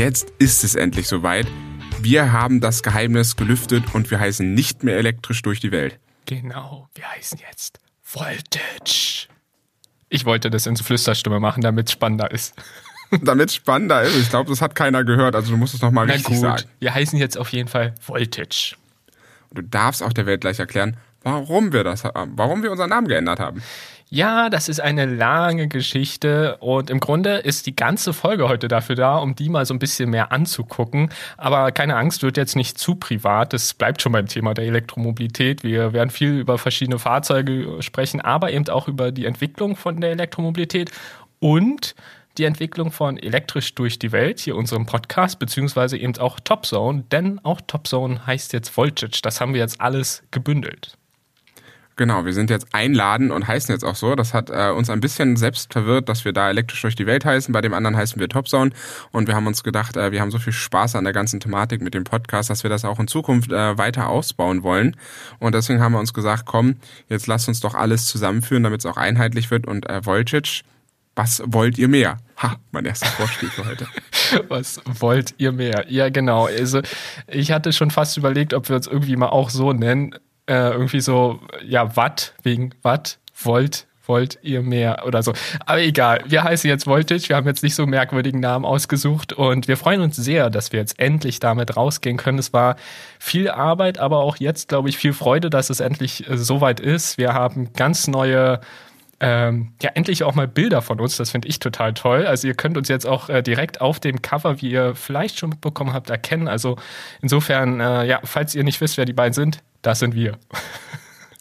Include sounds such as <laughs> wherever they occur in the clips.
jetzt ist es endlich soweit. Wir haben das Geheimnis gelüftet und wir heißen nicht mehr elektrisch durch die Welt. Genau, wir heißen jetzt Voltage. Ich wollte das in so Flüsterstimme machen, damit es spannender ist. <laughs> damit es spannender ist. Ich glaube, das hat keiner gehört. Also du musst es nochmal richtig gut. sagen. Wir heißen jetzt auf jeden Fall Voltage. Du darfst auch der Welt gleich erklären, warum wir das warum wir unseren Namen geändert haben. Ja, das ist eine lange Geschichte und im Grunde ist die ganze Folge heute dafür da, um die mal so ein bisschen mehr anzugucken. Aber keine Angst, wird jetzt nicht zu privat. Es bleibt schon beim Thema der Elektromobilität. Wir werden viel über verschiedene Fahrzeuge sprechen, aber eben auch über die Entwicklung von der Elektromobilität und die Entwicklung von Elektrisch durch die Welt, hier unserem Podcast, beziehungsweise eben auch Topzone, denn auch Topzone heißt jetzt Voltage. Das haben wir jetzt alles gebündelt. Genau, wir sind jetzt einladen und heißen jetzt auch so. Das hat äh, uns ein bisschen selbst verwirrt, dass wir da elektrisch durch die Welt heißen. Bei dem anderen heißen wir Topzone. Und wir haben uns gedacht, äh, wir haben so viel Spaß an der ganzen Thematik mit dem Podcast, dass wir das auch in Zukunft äh, weiter ausbauen wollen. Und deswegen haben wir uns gesagt, komm, jetzt lasst uns doch alles zusammenführen, damit es auch einheitlich wird. Und äh, Voltage, was wollt ihr mehr? Ha, mein erster Vorspiel für heute. <laughs> Was wollt ihr mehr? Ja, genau. Also ich hatte schon fast überlegt, ob wir uns irgendwie mal auch so nennen äh, irgendwie so, ja, Watt, wegen Watt, Volt, wollt ihr mehr oder so. Aber egal, wir heißen jetzt Voltage, wir haben jetzt nicht so merkwürdigen Namen ausgesucht und wir freuen uns sehr, dass wir jetzt endlich damit rausgehen können. Es war viel Arbeit, aber auch jetzt, glaube ich, viel Freude, dass es endlich äh, soweit ist. Wir haben ganz neue ähm, ja, endlich auch mal Bilder von uns. Das finde ich total toll. Also ihr könnt uns jetzt auch äh, direkt auf dem Cover, wie ihr vielleicht schon mitbekommen habt, erkennen. Also insofern, äh, ja, falls ihr nicht wisst, wer die beiden sind, das sind wir.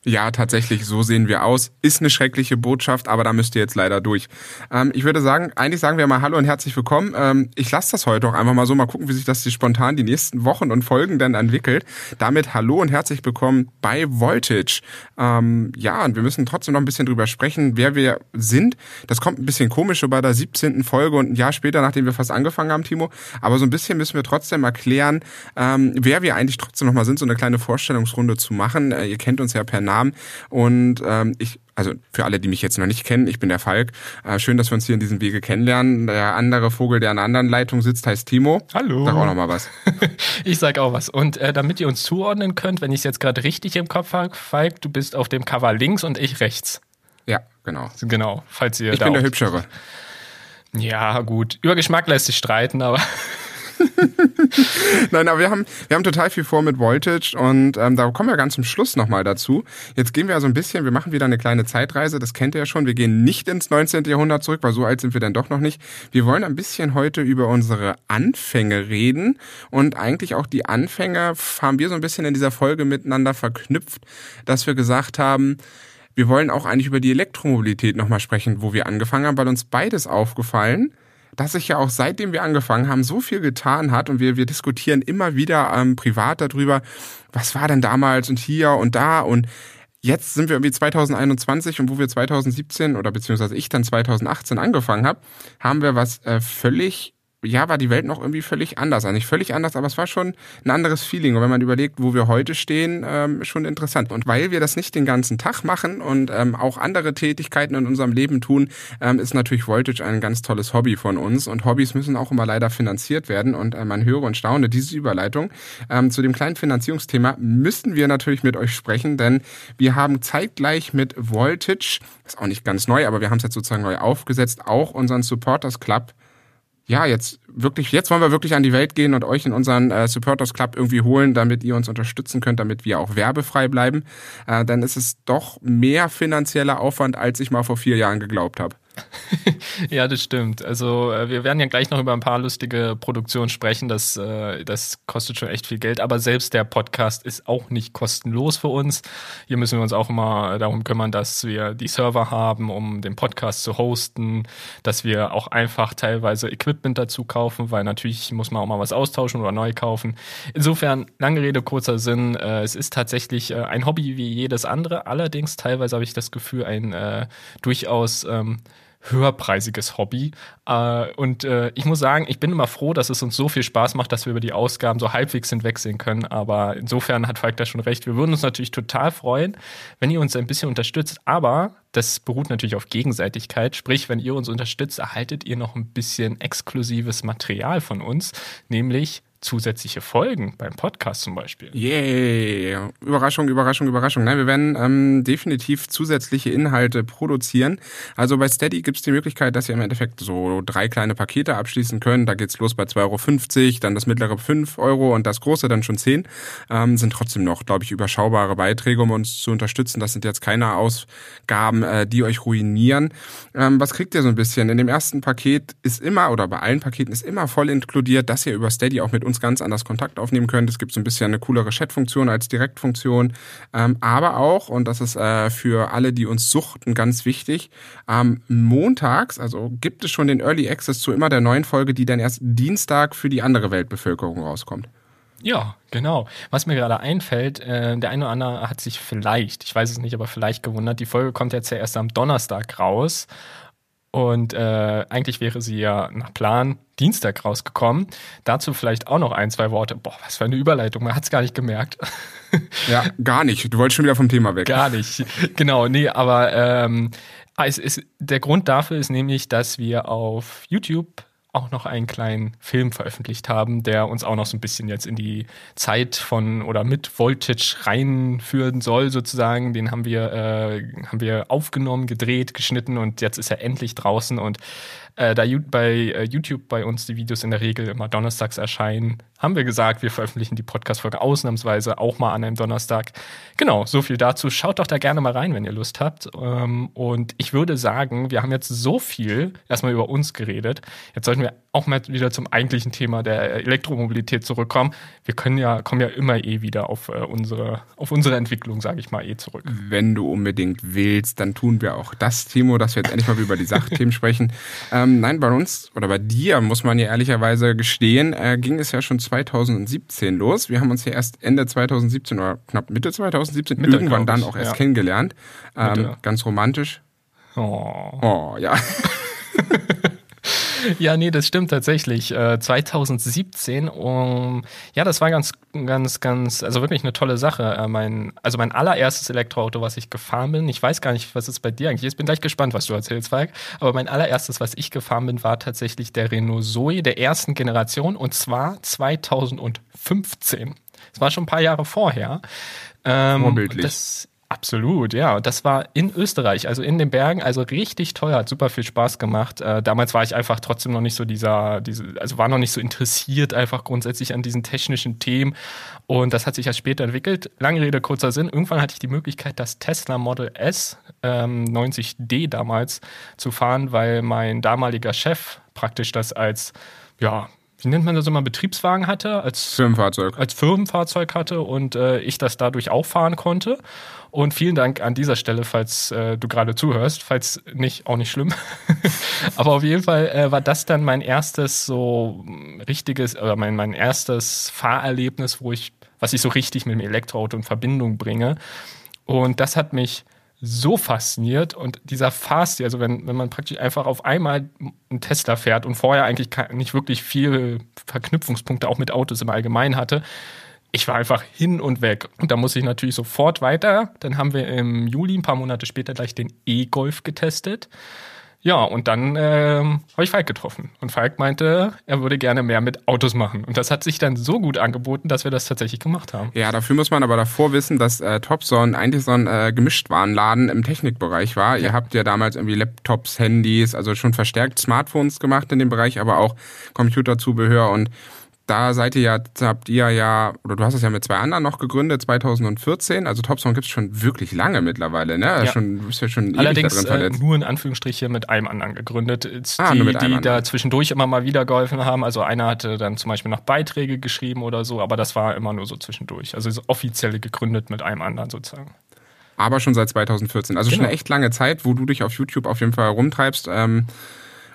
Ja, tatsächlich, so sehen wir aus. Ist eine schreckliche Botschaft, aber da müsst ihr jetzt leider durch. Ähm, ich würde sagen, eigentlich sagen wir mal Hallo und herzlich willkommen. Ähm, ich lasse das heute auch einfach mal so, mal gucken, wie sich das die spontan die nächsten Wochen und Folgen dann entwickelt. Damit Hallo und herzlich willkommen bei Voltage. Ähm, ja, und wir müssen trotzdem noch ein bisschen drüber sprechen, wer wir sind. Das kommt ein bisschen komisch bei der 17. Folge und ein Jahr später, nachdem wir fast angefangen haben, Timo. Aber so ein bisschen müssen wir trotzdem erklären, ähm, wer wir eigentlich trotzdem noch mal sind, so eine kleine Vorstellungsrunde zu machen. Äh, ihr kennt uns ja per Namen. Und ähm, ich also für alle, die mich jetzt noch nicht kennen, ich bin der Falk. Äh, schön, dass wir uns hier in diesem Wege kennenlernen. Der andere Vogel, der an einer anderen Leitung sitzt, heißt Timo. Hallo. Sag auch noch mal was. <laughs> ich sag auch was. Und äh, damit ihr uns zuordnen könnt, wenn ich es jetzt gerade richtig im Kopf habe, Falk, du bist auf dem Cover links und ich rechts. Ja, genau. Genau, falls ihr Ich bin der Hübschere. Ja, gut. Über Geschmack lässt sich streiten, aber <laughs> Nein, aber wir haben, wir haben total viel vor mit Voltage und ähm, da kommen wir ganz zum Schluss nochmal dazu. Jetzt gehen wir also ein bisschen, wir machen wieder eine kleine Zeitreise, das kennt ihr ja schon. Wir gehen nicht ins 19. Jahrhundert zurück, weil so alt sind wir dann doch noch nicht. Wir wollen ein bisschen heute über unsere Anfänge reden und eigentlich auch die Anfänge haben wir so ein bisschen in dieser Folge miteinander verknüpft, dass wir gesagt haben, wir wollen auch eigentlich über die Elektromobilität nochmal sprechen, wo wir angefangen haben, weil uns beides aufgefallen dass sich ja auch seitdem wir angefangen haben, so viel getan hat und wir, wir diskutieren immer wieder ähm, privat darüber, was war denn damals und hier und da und jetzt sind wir irgendwie 2021 und wo wir 2017 oder beziehungsweise ich dann 2018 angefangen habe, haben wir was äh, völlig ja, war die Welt noch irgendwie völlig anders. Also nicht völlig anders, aber es war schon ein anderes Feeling. Und wenn man überlegt, wo wir heute stehen, ähm, schon interessant. Und weil wir das nicht den ganzen Tag machen und ähm, auch andere Tätigkeiten in unserem Leben tun, ähm, ist natürlich Voltage ein ganz tolles Hobby von uns. Und Hobbys müssen auch immer leider finanziert werden. Und äh, man höre und staune diese Überleitung. Ähm, zu dem kleinen Finanzierungsthema müssten wir natürlich mit euch sprechen, denn wir haben zeitgleich mit Voltage, ist auch nicht ganz neu, aber wir haben es jetzt sozusagen neu aufgesetzt, auch unseren Supporters Club ja, jetzt wirklich, jetzt wollen wir wirklich an die Welt gehen und euch in unseren äh, Supporters Club irgendwie holen, damit ihr uns unterstützen könnt, damit wir auch werbefrei bleiben. Äh, dann ist es doch mehr finanzieller Aufwand, als ich mal vor vier Jahren geglaubt habe. <laughs> ja, das stimmt. Also äh, wir werden ja gleich noch über ein paar lustige Produktionen sprechen. Das, äh, das kostet schon echt viel Geld. Aber selbst der Podcast ist auch nicht kostenlos für uns. Hier müssen wir uns auch immer darum kümmern, dass wir die Server haben, um den Podcast zu hosten, dass wir auch einfach teilweise Equipment dazu kaufen, weil natürlich muss man auch mal was austauschen oder neu kaufen. Insofern, lange Rede, kurzer Sinn. Äh, es ist tatsächlich ein Hobby wie jedes andere. Allerdings teilweise habe ich das Gefühl, ein durchaus ähm, höherpreisiges Hobby. Äh, und äh, ich muss sagen, ich bin immer froh, dass es uns so viel Spaß macht, dass wir über die Ausgaben so halbwegs hinwegsehen können. Aber insofern hat Falk da schon recht. Wir würden uns natürlich total freuen, wenn ihr uns ein bisschen unterstützt. Aber das beruht natürlich auf Gegenseitigkeit. Sprich, wenn ihr uns unterstützt, erhaltet ihr noch ein bisschen exklusives Material von uns, nämlich zusätzliche Folgen beim Podcast zum Beispiel. Yeah, Überraschung, Überraschung, Überraschung. Nein, wir werden ähm, definitiv zusätzliche Inhalte produzieren. Also bei Steady gibt es die Möglichkeit, dass ihr im Endeffekt so drei kleine Pakete abschließen könnt. Da geht's los bei 2,50 Euro, dann das mittlere 5 Euro und das große dann schon 10. Ähm, sind trotzdem noch, glaube ich, überschaubare Beiträge, um uns zu unterstützen. Das sind jetzt keine Ausgaben, äh, die euch ruinieren. Ähm, was kriegt ihr so ein bisschen? In dem ersten Paket ist immer, oder bei allen Paketen ist immer voll inkludiert, dass ihr über Steady auch mit uns ganz anders Kontakt aufnehmen könnt. Es gibt so ein bisschen eine coolere Chat-Funktion als Direktfunktion. Ähm, aber auch, und das ist äh, für alle, die uns suchten, ganz wichtig, ähm, montags, also gibt es schon den Early Access zu immer der neuen Folge, die dann erst Dienstag für die andere Weltbevölkerung rauskommt. Ja, genau. Was mir gerade einfällt, äh, der eine oder andere hat sich vielleicht, ich weiß es nicht, aber vielleicht gewundert, die Folge kommt jetzt ja erst am Donnerstag raus. Und äh, eigentlich wäre sie ja nach Plan Dienstag rausgekommen. Dazu vielleicht auch noch ein, zwei Worte. Boah, was für eine Überleitung, man hat es gar nicht gemerkt. Ja, gar nicht. Du wolltest schon wieder vom Thema weg. Gar nicht. Genau, nee, aber ähm, es ist, der Grund dafür ist nämlich, dass wir auf YouTube auch noch einen kleinen Film veröffentlicht haben, der uns auch noch so ein bisschen jetzt in die Zeit von oder mit Voltage reinführen soll, sozusagen. Den haben wir, äh, haben wir aufgenommen, gedreht, geschnitten und jetzt ist er endlich draußen und äh, da bei äh, YouTube bei uns die Videos in der Regel immer donnerstags erscheinen, haben wir gesagt, wir veröffentlichen die Podcast-Folge ausnahmsweise auch mal an einem Donnerstag. Genau, so viel dazu. Schaut doch da gerne mal rein, wenn ihr Lust habt. Ähm, und ich würde sagen, wir haben jetzt so viel erstmal über uns geredet. Jetzt sollten wir auch mal wieder zum eigentlichen Thema der Elektromobilität zurückkommen. Wir können ja, kommen ja immer eh wieder auf äh, unsere, auf unsere Entwicklung, sage ich mal, eh zurück. Wenn du unbedingt willst, dann tun wir auch das, Timo, dass wir jetzt endlich mal über die Sachthemen <laughs> sprechen. Ähm, nein, bei uns oder bei dir, muss man ja ehrlicherweise gestehen, äh, ging es ja schon 2017 los. Wir haben uns ja erst Ende 2017 oder knapp Mitte 2017 Mitte, irgendwann dann auch erst ja. kennengelernt. Ähm, ganz romantisch. Oh. Oh, ja. <laughs> <laughs> ja, nee, das stimmt tatsächlich. Äh, 2017, um, ja, das war ganz, ganz, ganz, also wirklich eine tolle Sache. Äh, mein, also mein allererstes Elektroauto, was ich gefahren bin, ich weiß gar nicht, was es bei dir eigentlich ist, bin gleich gespannt, was du erzählst, Falk, aber mein allererstes, was ich gefahren bin, war tatsächlich der Renault Zoe der ersten Generation und zwar 2015. Das war schon ein paar Jahre vorher. Ähm, Vorbildlich. Das, Absolut, ja. Das war in Österreich, also in den Bergen, also richtig teuer, hat super viel Spaß gemacht. Äh, damals war ich einfach trotzdem noch nicht so dieser, diese, also war noch nicht so interessiert einfach grundsätzlich an diesen technischen Themen. Und das hat sich ja später entwickelt. Lange Rede, kurzer Sinn. Irgendwann hatte ich die Möglichkeit, das Tesla Model S ähm, 90D damals zu fahren, weil mein damaliger Chef praktisch das als, ja, wie nennt man das immer, Betriebswagen hatte, als Firmenfahrzeug, als Firmenfahrzeug hatte und äh, ich das dadurch auch fahren konnte. Und vielen Dank an dieser Stelle, falls äh, du gerade zuhörst, falls nicht, auch nicht schlimm. <laughs> Aber auf jeden Fall äh, war das dann mein erstes so richtiges, oder mein, mein erstes Fahrerlebnis, wo ich, was ich so richtig mit dem Elektroauto in Verbindung bringe. Und das hat mich so fasziniert und dieser Fahrstil, also wenn, wenn man praktisch einfach auf einmal einen Tesla fährt und vorher eigentlich nicht wirklich viele Verknüpfungspunkte auch mit Autos im Allgemeinen hatte, ich war einfach hin und weg. Und da muss ich natürlich sofort weiter. Dann haben wir im Juli, ein paar Monate später, gleich den E-Golf getestet. Ja, und dann ähm, habe ich Falk getroffen. Und Falk meinte, er würde gerne mehr mit Autos machen. Und das hat sich dann so gut angeboten, dass wir das tatsächlich gemacht haben. Ja, dafür muss man aber davor wissen, dass äh, Topson eigentlich so ein äh, Gemischtwarenladen im Technikbereich war. Ja. Ihr habt ja damals irgendwie Laptops, Handys, also schon verstärkt Smartphones gemacht in dem Bereich, aber auch Computerzubehör und da seid ihr ja, habt ihr ja, oder du hast es ja mit zwei anderen noch gegründet, 2014. Also Topsong gibt es schon wirklich lange mittlerweile, ne? Ja. Schon, bist ja schon Allerdings äh, nur in Anführungsstriche mit einem anderen gegründet. Ah, die, die da zwischendurch immer mal wieder geholfen haben. Also einer hatte dann zum Beispiel noch Beiträge geschrieben oder so, aber das war immer nur so zwischendurch. Also so offiziell gegründet mit einem anderen sozusagen aber schon seit 2014. Also genau. schon eine echt lange Zeit, wo du dich auf YouTube auf jeden Fall rumtreibst. Ähm,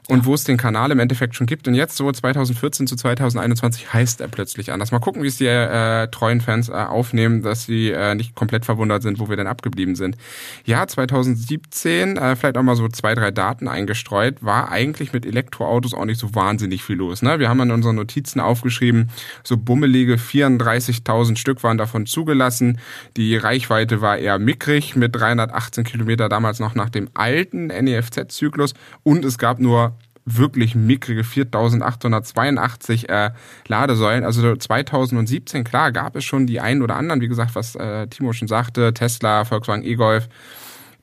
und wo es den Kanal im Endeffekt schon gibt. Und jetzt so 2014 zu 2021 heißt er plötzlich anders. Mal gucken, wie es die äh, treuen Fans äh, aufnehmen, dass sie äh, nicht komplett verwundert sind, wo wir denn abgeblieben sind. Ja, 2017, äh, vielleicht auch mal so zwei, drei Daten eingestreut, war eigentlich mit Elektroautos auch nicht so wahnsinnig viel los. Ne? Wir haben in unseren Notizen aufgeschrieben, so bummelige 34.000 Stück waren davon zugelassen. Die Reichweite war eher mickrig mit 318 Kilometer damals noch nach dem alten NEFZ-Zyklus und es gab nur wirklich mickrige 4882 äh, Ladesäulen. Also 2017, klar, gab es schon die einen oder anderen, wie gesagt, was äh, Timo schon sagte, Tesla, Volkswagen E-Golf.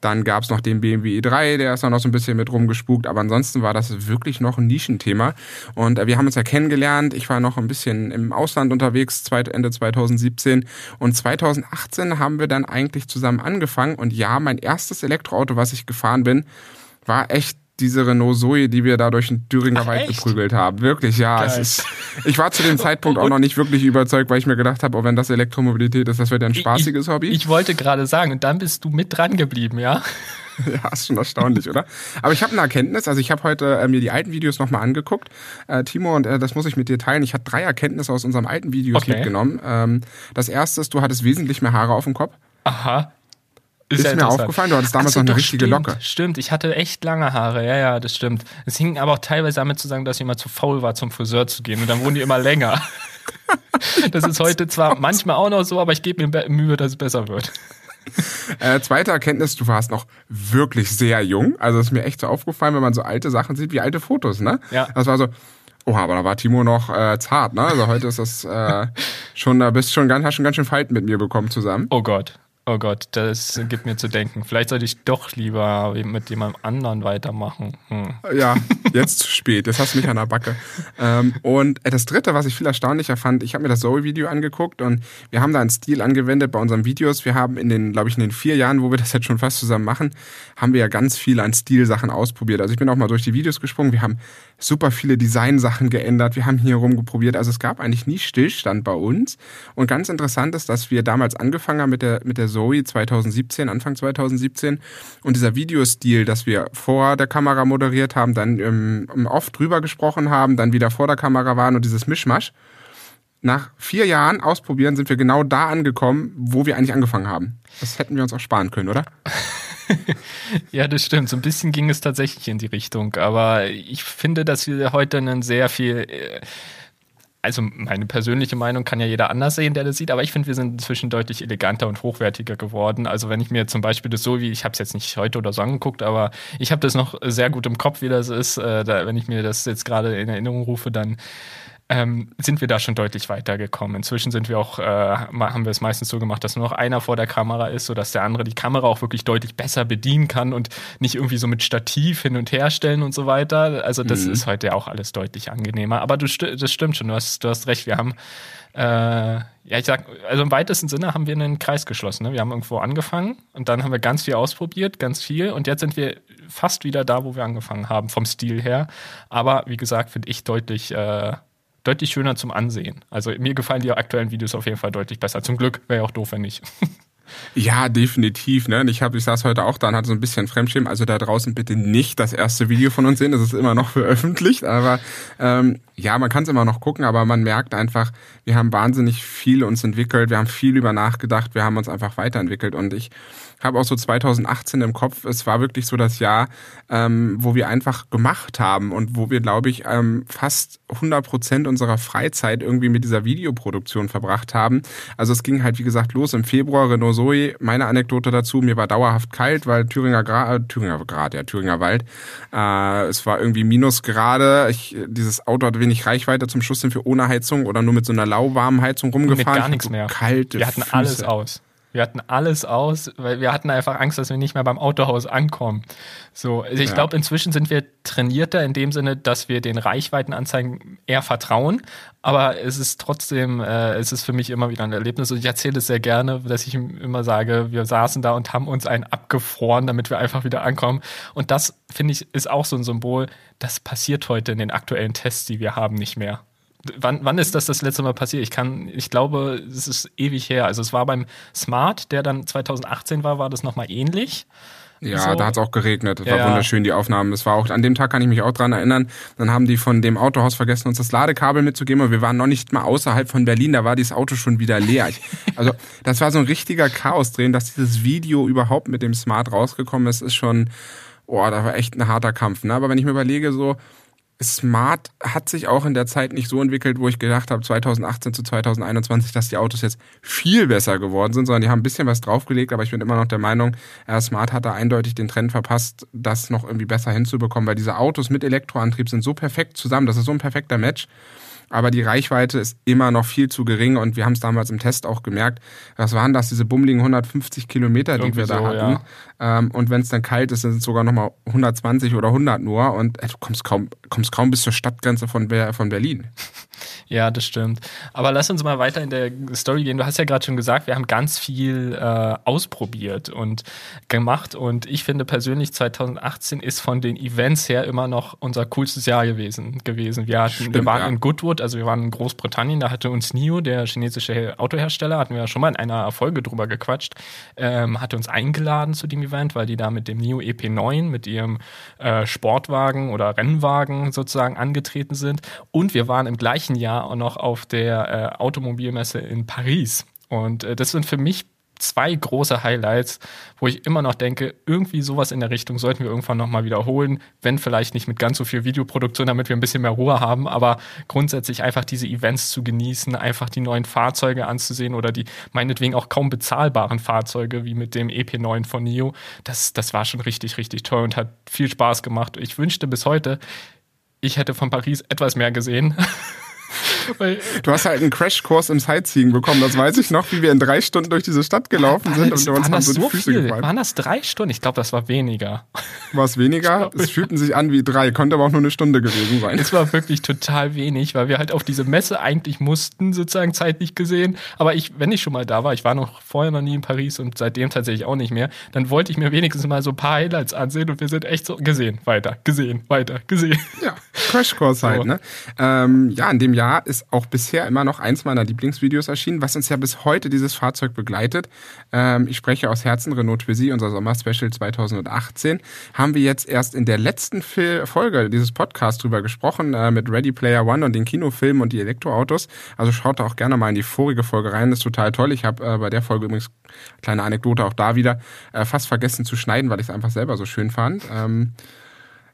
Dann gab es noch den BMW i3, der ist auch noch so ein bisschen mit rumgespukt, aber ansonsten war das wirklich noch ein Nischenthema. Und äh, wir haben uns ja kennengelernt. Ich war noch ein bisschen im Ausland unterwegs, Ende 2017. Und 2018 haben wir dann eigentlich zusammen angefangen. Und ja, mein erstes Elektroauto, was ich gefahren bin, war echt diese Renault Zoe, die wir da durch den Thüringer Ach, Wald echt? geprügelt haben. Wirklich, ja. Ist, ich war zu dem <laughs> Zeitpunkt auch noch nicht wirklich überzeugt, weil ich mir gedacht habe, oh, wenn das Elektromobilität ist, das wird ja ein spaßiges ich, Hobby. Ich wollte gerade sagen, und dann bist du mit dran geblieben, ja? <laughs> Ja, ist schon erstaunlich, oder? Aber ich habe eine Erkenntnis. Also ich habe heute äh, mir die alten Videos nochmal angeguckt, äh, Timo, und äh, das muss ich mit dir teilen. Ich habe drei Erkenntnisse aus unserem alten Videos okay. mitgenommen. Ähm, das erste ist, du hattest wesentlich mehr Haare auf dem Kopf. Aha. Ist, ist mir aufgefallen, du hattest damals so, noch eine richtige stimmt, Locke. Stimmt, ich hatte echt lange Haare, ja, ja, das stimmt. Es hing aber auch teilweise damit zusammen, dass ich immer zu faul war, zum Friseur zu gehen und dann wurden die immer länger. <laughs> das ist heute zwar manchmal auch noch so, aber ich gebe mir Mühe, dass es besser wird. <laughs> Äh, zweite Erkenntnis, du warst noch wirklich sehr jung. Also ist mir echt so aufgefallen, wenn man so alte Sachen sieht, wie alte Fotos, ne? Ja. Das war so, oh, aber da war Timo noch äh, zart, ne? Also heute ist das äh, <laughs> schon, da bist schon ganz, hast schon ganz schön Falten mit mir bekommen zusammen. Oh Gott. Oh Gott, das gibt mir zu denken. Vielleicht sollte ich doch lieber mit jemandem anderen weitermachen. Hm. Ja, jetzt zu spät. Jetzt hast du mich an der Backe. Ähm, und das Dritte, was ich viel erstaunlicher fand, ich habe mir das Zoe-Video angeguckt und wir haben da einen Stil angewendet bei unseren Videos. Wir haben in den, glaube ich, in den vier Jahren, wo wir das jetzt schon fast zusammen machen, haben wir ja ganz viel an Stilsachen ausprobiert. Also ich bin auch mal durch die Videos gesprungen. Wir haben super viele Designsachen geändert. Wir haben hier rumgeprobiert. Also es gab eigentlich nie Stillstand bei uns. Und ganz interessant ist, dass wir damals angefangen haben mit der, mit der Zoe 2017, Anfang 2017. Und dieser Videostil, dass wir vor der Kamera moderiert haben, dann im Off drüber gesprochen haben, dann wieder vor der Kamera waren und dieses Mischmasch. Nach vier Jahren ausprobieren sind wir genau da angekommen, wo wir eigentlich angefangen haben. Das hätten wir uns auch sparen können, oder? <laughs> ja, das stimmt. So ein bisschen ging es tatsächlich in die Richtung. Aber ich finde, dass wir heute einen sehr viel. Also meine persönliche Meinung kann ja jeder anders sehen, der das sieht, aber ich finde, wir sind inzwischen deutlich eleganter und hochwertiger geworden. Also wenn ich mir zum Beispiel das so wie, ich habe es jetzt nicht heute oder so angeguckt, aber ich habe das noch sehr gut im Kopf, wie das ist. Äh, da, wenn ich mir das jetzt gerade in Erinnerung rufe, dann ähm, sind wir da schon deutlich weitergekommen. Inzwischen sind wir auch, äh, haben wir es meistens so gemacht, dass nur noch einer vor der Kamera ist, sodass der andere die Kamera auch wirklich deutlich besser bedienen kann und nicht irgendwie so mit Stativ hin und her stellen und so weiter. Also das mhm. ist heute ja auch alles deutlich angenehmer. Aber du, das stimmt schon, du hast, du hast recht. Wir haben, äh, ja, ich sag, also im weitesten Sinne haben wir einen Kreis geschlossen. Ne? Wir haben irgendwo angefangen und dann haben wir ganz viel ausprobiert, ganz viel und jetzt sind wir fast wieder da, wo wir angefangen haben, vom Stil her. Aber wie gesagt, finde ich deutlich äh, deutlich schöner zum Ansehen. Also mir gefallen die aktuellen Videos auf jeden Fall deutlich besser. Zum Glück wäre ja auch doof, wenn nicht. <laughs> Ja, definitiv. Ne? Ich, hab, ich saß heute auch da und hatte so ein bisschen Fremdschirm. Also da draußen bitte nicht das erste Video von uns sehen. Das ist immer noch veröffentlicht. Aber ähm, ja, man kann es immer noch gucken, aber man merkt einfach, wir haben wahnsinnig viel uns entwickelt. Wir haben viel über nachgedacht. Wir haben uns einfach weiterentwickelt. Und ich habe auch so 2018 im Kopf. Es war wirklich so das Jahr, ähm, wo wir einfach gemacht haben und wo wir, glaube ich, ähm, fast 100 Prozent unserer Freizeit irgendwie mit dieser Videoproduktion verbracht haben. Also es ging halt, wie gesagt, los im Februar. Renault Zoe, meine Anekdote dazu, mir war dauerhaft kalt, weil Thüringer Grad, äh, Thüringer Grad, ja, Thüringer Wald. Äh, es war irgendwie Minusgrade. Ich, dieses Auto hatte wenig Reichweite. Zum Schluss sind wir ohne Heizung oder nur mit so einer lauwarmen Heizung rumgefahren. Mit gar nichts mehr. Kalte wir hatten Füße. alles aus. Wir hatten alles aus, weil wir hatten einfach Angst, dass wir nicht mehr beim Autohaus ankommen. So, also ich ja. glaube, inzwischen sind wir trainierter in dem Sinne, dass wir den Reichweitenanzeigen eher vertrauen. Aber es ist trotzdem, äh, es ist für mich immer wieder ein Erlebnis. Und ich erzähle es sehr gerne, dass ich immer sage, wir saßen da und haben uns einen abgefroren, damit wir einfach wieder ankommen. Und das, finde ich, ist auch so ein Symbol, das passiert heute in den aktuellen Tests, die wir haben, nicht mehr. Wann, wann ist das das letzte Mal passiert? Ich kann, ich glaube, es ist ewig her. Also es war beim Smart, der dann 2018 war, war das nochmal ähnlich. Ja, so. da hat es auch geregnet. Das Ja, war wunderschön, die Aufnahmen. Es war auch, an dem Tag kann ich mich auch dran erinnern. Dann haben die von dem Autohaus vergessen, uns das Ladekabel mitzugeben und wir waren noch nicht mal außerhalb von Berlin. Da war dieses Auto schon wieder leer. Ich, <laughs> also, das war so ein richtiger Chaos drehen, dass dieses Video überhaupt mit dem Smart rausgekommen ist, ist schon, oh, da war echt ein harter Kampf. Ne? Aber wenn ich mir überlege, so, Smart hat sich auch in der Zeit nicht so entwickelt, wo ich gedacht habe, 2018 zu 2021, dass die Autos jetzt viel besser geworden sind, sondern die haben ein bisschen was draufgelegt, aber ich bin immer noch der Meinung, Smart hat da eindeutig den Trend verpasst, das noch irgendwie besser hinzubekommen, weil diese Autos mit Elektroantrieb sind so perfekt zusammen, das ist so ein perfekter Match. Aber die Reichweite ist immer noch viel zu gering und wir haben es damals im Test auch gemerkt. Was waren das, diese bummeligen 150 Kilometer, die Irgendwie wir da so, hatten? ja. Ähm, und wenn es dann kalt ist, sind es sogar nochmal 120 oder 100 nur und äh, du kommst kaum, kommst kaum bis zur Stadtgrenze von, Ber von Berlin. Ja, das stimmt. Aber lass uns mal weiter in der Story gehen. Du hast ja gerade schon gesagt, wir haben ganz viel äh, ausprobiert und gemacht. Und ich finde persönlich, 2018 ist von den Events her immer noch unser coolstes Jahr gewesen. gewesen. Wir, hatten, wir Stimmt, waren ja. in Goodwood, also wir waren in Großbritannien, da hatte uns NIO, der chinesische Autohersteller, hatten wir ja schon mal in einer Folge drüber gequatscht, ähm, hatte uns eingeladen zu dem Event, weil die da mit dem NIO EP9, mit ihrem äh, Sportwagen oder Rennwagen sozusagen angetreten sind. Und wir waren im gleichen Jahr auch noch auf der äh, Automobilmesse in Paris. Und äh, das sind für mich zwei große Highlights, wo ich immer noch denke, irgendwie sowas in der Richtung sollten wir irgendwann nochmal wiederholen, wenn vielleicht nicht mit ganz so viel Videoproduktion, damit wir ein bisschen mehr Ruhe haben, aber grundsätzlich einfach diese Events zu genießen, einfach die neuen Fahrzeuge anzusehen oder die meinetwegen auch kaum bezahlbaren Fahrzeuge, wie mit dem EP9 von NIO, das, das war schon richtig, richtig toll und hat viel Spaß gemacht. Ich wünschte bis heute, ich hätte von Paris etwas mehr gesehen. <laughs> Du hast halt einen Crashkurs im Sightseeing bekommen, das weiß ich noch, wie wir in drei Stunden durch diese Stadt gelaufen sind und wir uns waren haben das so die Füße viel? gefallen. Waren das drei Stunden? Ich glaube, das war weniger. War es weniger? Es fühlten sich an wie drei, konnte aber auch nur eine Stunde gewesen sein. Es war wirklich total wenig, weil wir halt auf diese Messe eigentlich mussten, sozusagen zeitlich gesehen. Aber ich, wenn ich schon mal da war, ich war noch vorher noch nie in Paris und seitdem tatsächlich auch nicht mehr, dann wollte ich mir wenigstens mal so ein paar Highlights ansehen und wir sind echt so gesehen, weiter, gesehen, weiter, gesehen. Ja, Crashkurs <laughs> halt, So. ne? Ähm, ja, in dem Jahr ist auch bisher immer noch eins meiner Lieblingsvideos erschienen, was uns ja bis heute dieses Fahrzeug begleitet. Ähm, ich spreche aus Herzen Renault Twizy, unser Sommerspecial 2018. Haben wir jetzt erst in der letzten Fil Folge dieses Podcasts drüber gesprochen, äh, mit Ready Player One und den Kinofilmen und die Elektroautos. Also schaut da auch gerne mal in die vorige Folge rein, das ist total toll. Ich habe äh, bei der Folge übrigens, kleine Anekdote auch da wieder, äh, fast vergessen zu schneiden, weil ich es einfach selber so schön fand. Ähm,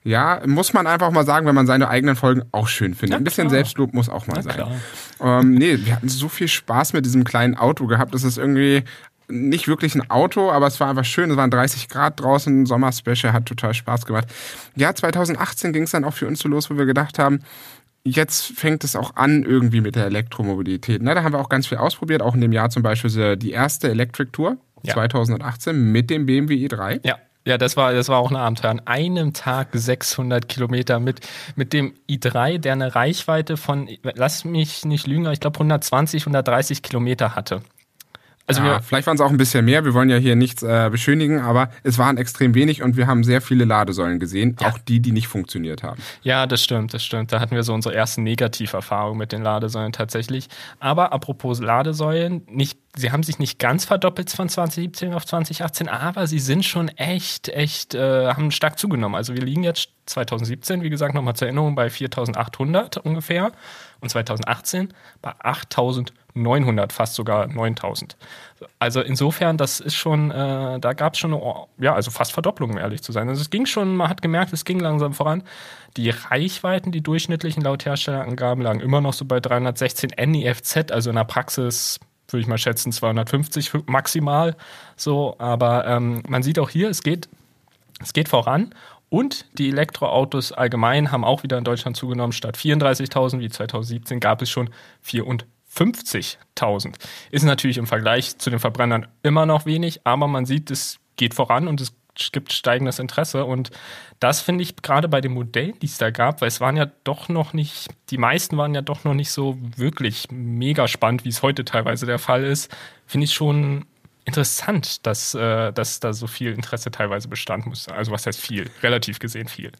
ja, muss man einfach mal sagen, wenn man seine eigenen Folgen auch schön findet. Na Ein bisschen. Selbstlob muss auch mal Na sein. Ähm, nee, wir hatten so viel Spaß mit diesem kleinen Auto gehabt. Das ist irgendwie nicht wirklich ein Auto, aber es war einfach schön. Es waren 30 Grad draußen, Sommerspecial, hat total Spaß gemacht. Ja, 2018 ging es dann auch für uns so los, wo wir gedacht haben, jetzt fängt es auch an irgendwie mit der Elektromobilität. Ne, da haben wir auch ganz viel ausprobiert, auch in dem Jahr zum Beispiel die erste Electric Tour Ja. 2018 mit dem BMW i3. Ja. Ja, das war, das war auch ein Abenteuer. An einem Tag 600 Kilometer mit, mit dem i3, der eine Reichweite von, lass mich nicht lügen, aber ich glaube 120, 130 Kilometer hatte. Also ja, wir, vielleicht waren es auch ein bisschen mehr. Wir wollen ja hier nichts äh, beschönigen, aber es waren extrem wenig und wir haben sehr viele Ladesäulen gesehen, auch die, die nicht funktioniert haben. Ja, das stimmt, das stimmt. Da hatten wir so unsere ersten Negativerfahrungen mit den Ladesäulen tatsächlich. Aber apropos Ladesäulen, nicht, sie haben sich nicht ganz verdoppelt von 2017 auf 2018, aber sie sind schon echt, echt, äh, haben stark zugenommen. Also wir liegen jetzt 2017, wie gesagt, nochmal zur Erinnerung bei 4800 ungefähr und 2018 bei 8900, fast sogar 9000. Also insofern, das ist schon, äh, da gab es schon, eine, ja, also fast Verdopplung, um ehrlich zu sein. Also es ging schon, man hat gemerkt, es ging langsam voran. Die Reichweiten, die durchschnittlichen laut Herstellerangaben, lagen immer noch so bei 316 NEFZ, also in der Praxis würde ich mal schätzen 250 maximal. So, aber ähm, man sieht auch hier, es geht, es geht voran. Und die Elektroautos allgemein haben auch wieder in Deutschland zugenommen. Statt 34.000 wie 2017 gab es schon 54.000. Ist natürlich im Vergleich zu den Verbrennern immer noch wenig, aber man sieht, es geht voran und es gibt steigendes Interesse. Und das finde ich gerade bei den Modellen, die es da gab, weil es waren ja doch noch nicht, die meisten waren ja doch noch nicht so wirklich mega spannend, wie es heute teilweise der Fall ist, finde ich schon interessant, dass, äh, dass da so viel Interesse teilweise bestand muss. Also was heißt viel? Relativ gesehen viel.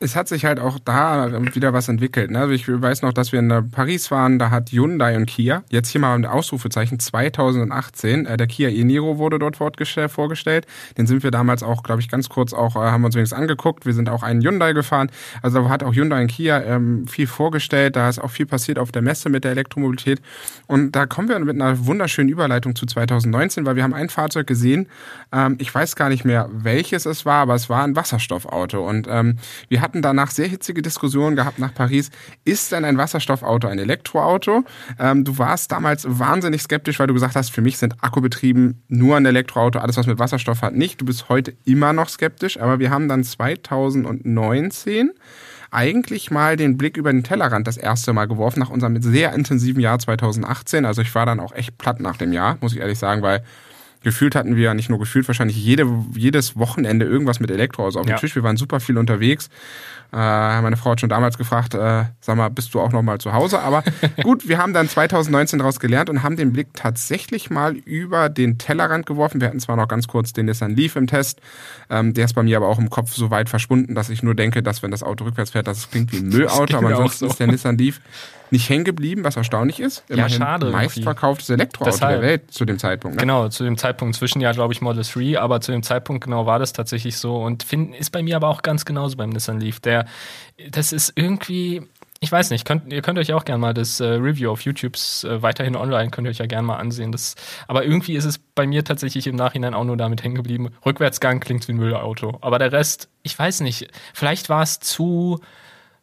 Es hat sich halt auch da wieder was entwickelt. Ne? Also ich weiß noch, dass wir in Paris waren, da hat Hyundai und Kia, jetzt hier mal ein Ausrufezeichen, 2018, äh, der Kia e-Niro wurde dort vorgestellt. Den sind wir damals auch, glaube ich, ganz kurz auch, äh, haben wir uns wenigstens angeguckt. Wir sind auch einen Hyundai gefahren. Also da hat auch Hyundai und Kia ähm, viel vorgestellt. Da ist auch viel passiert auf der Messe mit der Elektromobilität. Und da kommen wir mit einer wunderschönen Überleitung zu 2019, weil wir haben ein Fahrzeug gesehen. Ähm, ich weiß gar nicht mehr, welches es war, aber es war ein Wasserstoffauto. Und ähm, wir hatten danach sehr hitzige Diskussionen gehabt nach Paris. Ist denn ein Wasserstoffauto ein Elektroauto? Ähm, du warst damals wahnsinnig skeptisch, weil du gesagt hast, für mich sind Akkubetrieben nur ein Elektroauto, alles was mit Wasserstoff hat nicht. Du bist heute immer noch skeptisch, aber wir haben dann 2019 eigentlich mal den Blick über den Tellerrand das erste Mal geworfen nach unserem sehr intensiven Jahr 2018. Also ich war dann auch echt platt nach dem Jahr, muss ich ehrlich sagen, weil gefühlt hatten wir nicht nur gefühlt, wahrscheinlich jede, jedes Wochenende irgendwas mit Elektroautos auf dem ja. Tisch. Wir waren super viel unterwegs. Äh, meine Frau hat schon damals gefragt, äh, sag mal, bist du auch noch mal zu Hause? Aber <laughs> gut, wir haben dann 2019 daraus gelernt und haben den Blick tatsächlich mal über den Tellerrand geworfen. Wir hatten zwar noch ganz kurz den Nissan Leaf im Test, ähm, der ist bei mir aber auch im Kopf so weit verschwunden, dass ich nur denke, dass wenn das Auto rückwärts fährt, dass es klingt wie <laughs> ein Müllauto, aber ansonsten so. ist der Nissan Leaf nicht hängen geblieben, was erstaunlich ist. Immerhin ja, schade. Meistverkauftes Elektroauto Deshalb. der Welt zu dem Zeitpunkt. Ne? Genau, zu dem Zeitpunkt zwischen ja, glaube ich, Model 3, aber zu dem Zeitpunkt genau war das tatsächlich so und find, ist bei mir aber auch ganz genauso beim Nissan Leaf. Der, das ist irgendwie, ich weiß nicht, könnt, ihr könnt euch auch gerne mal das äh, Review auf YouTube äh, weiterhin online, könnt ihr euch ja gerne mal ansehen. Das, aber irgendwie ist es bei mir tatsächlich im Nachhinein auch nur damit hängen geblieben. Rückwärtsgang klingt wie ein Müllauto. Aber der Rest, ich weiß nicht, vielleicht war es zu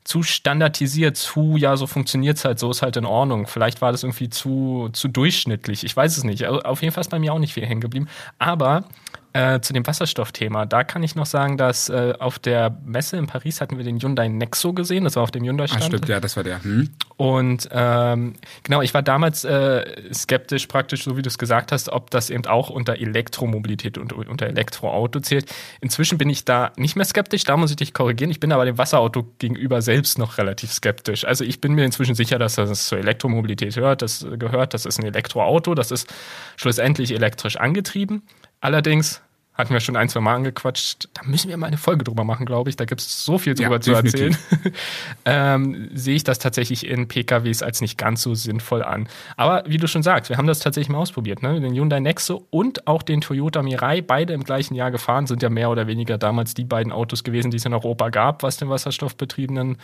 zu standardisiert, zu, ja, so funktioniert es halt, so ist halt in Ordnung. Vielleicht war das irgendwie zu, zu durchschnittlich. Ich weiß es nicht. Also auf jeden Fall ist bei mir auch nicht viel hängen geblieben. Aber äh, zu dem Wasserstoffthema, da kann ich noch sagen, dass äh, auf der Messe in Paris hatten wir den Hyundai Nexo gesehen, das war auf dem Hyundai-Stand. Ah, stimmt, ja, das war der. Hm. Und ähm, genau, ich war damals äh, skeptisch praktisch, so wie du es gesagt hast, ob das eben auch unter Elektromobilität und unter Elektroauto zählt. Inzwischen bin ich da nicht mehr skeptisch, da muss ich dich korrigieren. Ich bin aber dem Wasserauto gegenüber selbst noch relativ skeptisch. Also ich bin mir inzwischen sicher, dass das zur Elektromobilität hört, das gehört, das ist ein Elektroauto, das ist schlussendlich elektrisch angetrieben. Allerdings hatten wir schon ein, zwei Mal angequatscht. Da müssen wir mal eine Folge drüber machen, glaube ich. Da gibt es so viel drüber ja, zu erzählen. <laughs> ähm, sehe ich das tatsächlich in PKWs als nicht ganz so sinnvoll an. Aber wie du schon sagst, wir haben das tatsächlich mal ausprobiert. Ne? Den Hyundai Nexo und auch den Toyota Mirai, beide im gleichen Jahr gefahren, sind ja mehr oder weniger damals die beiden Autos gewesen, die es in Europa gab, was den wasserstoffbetriebenen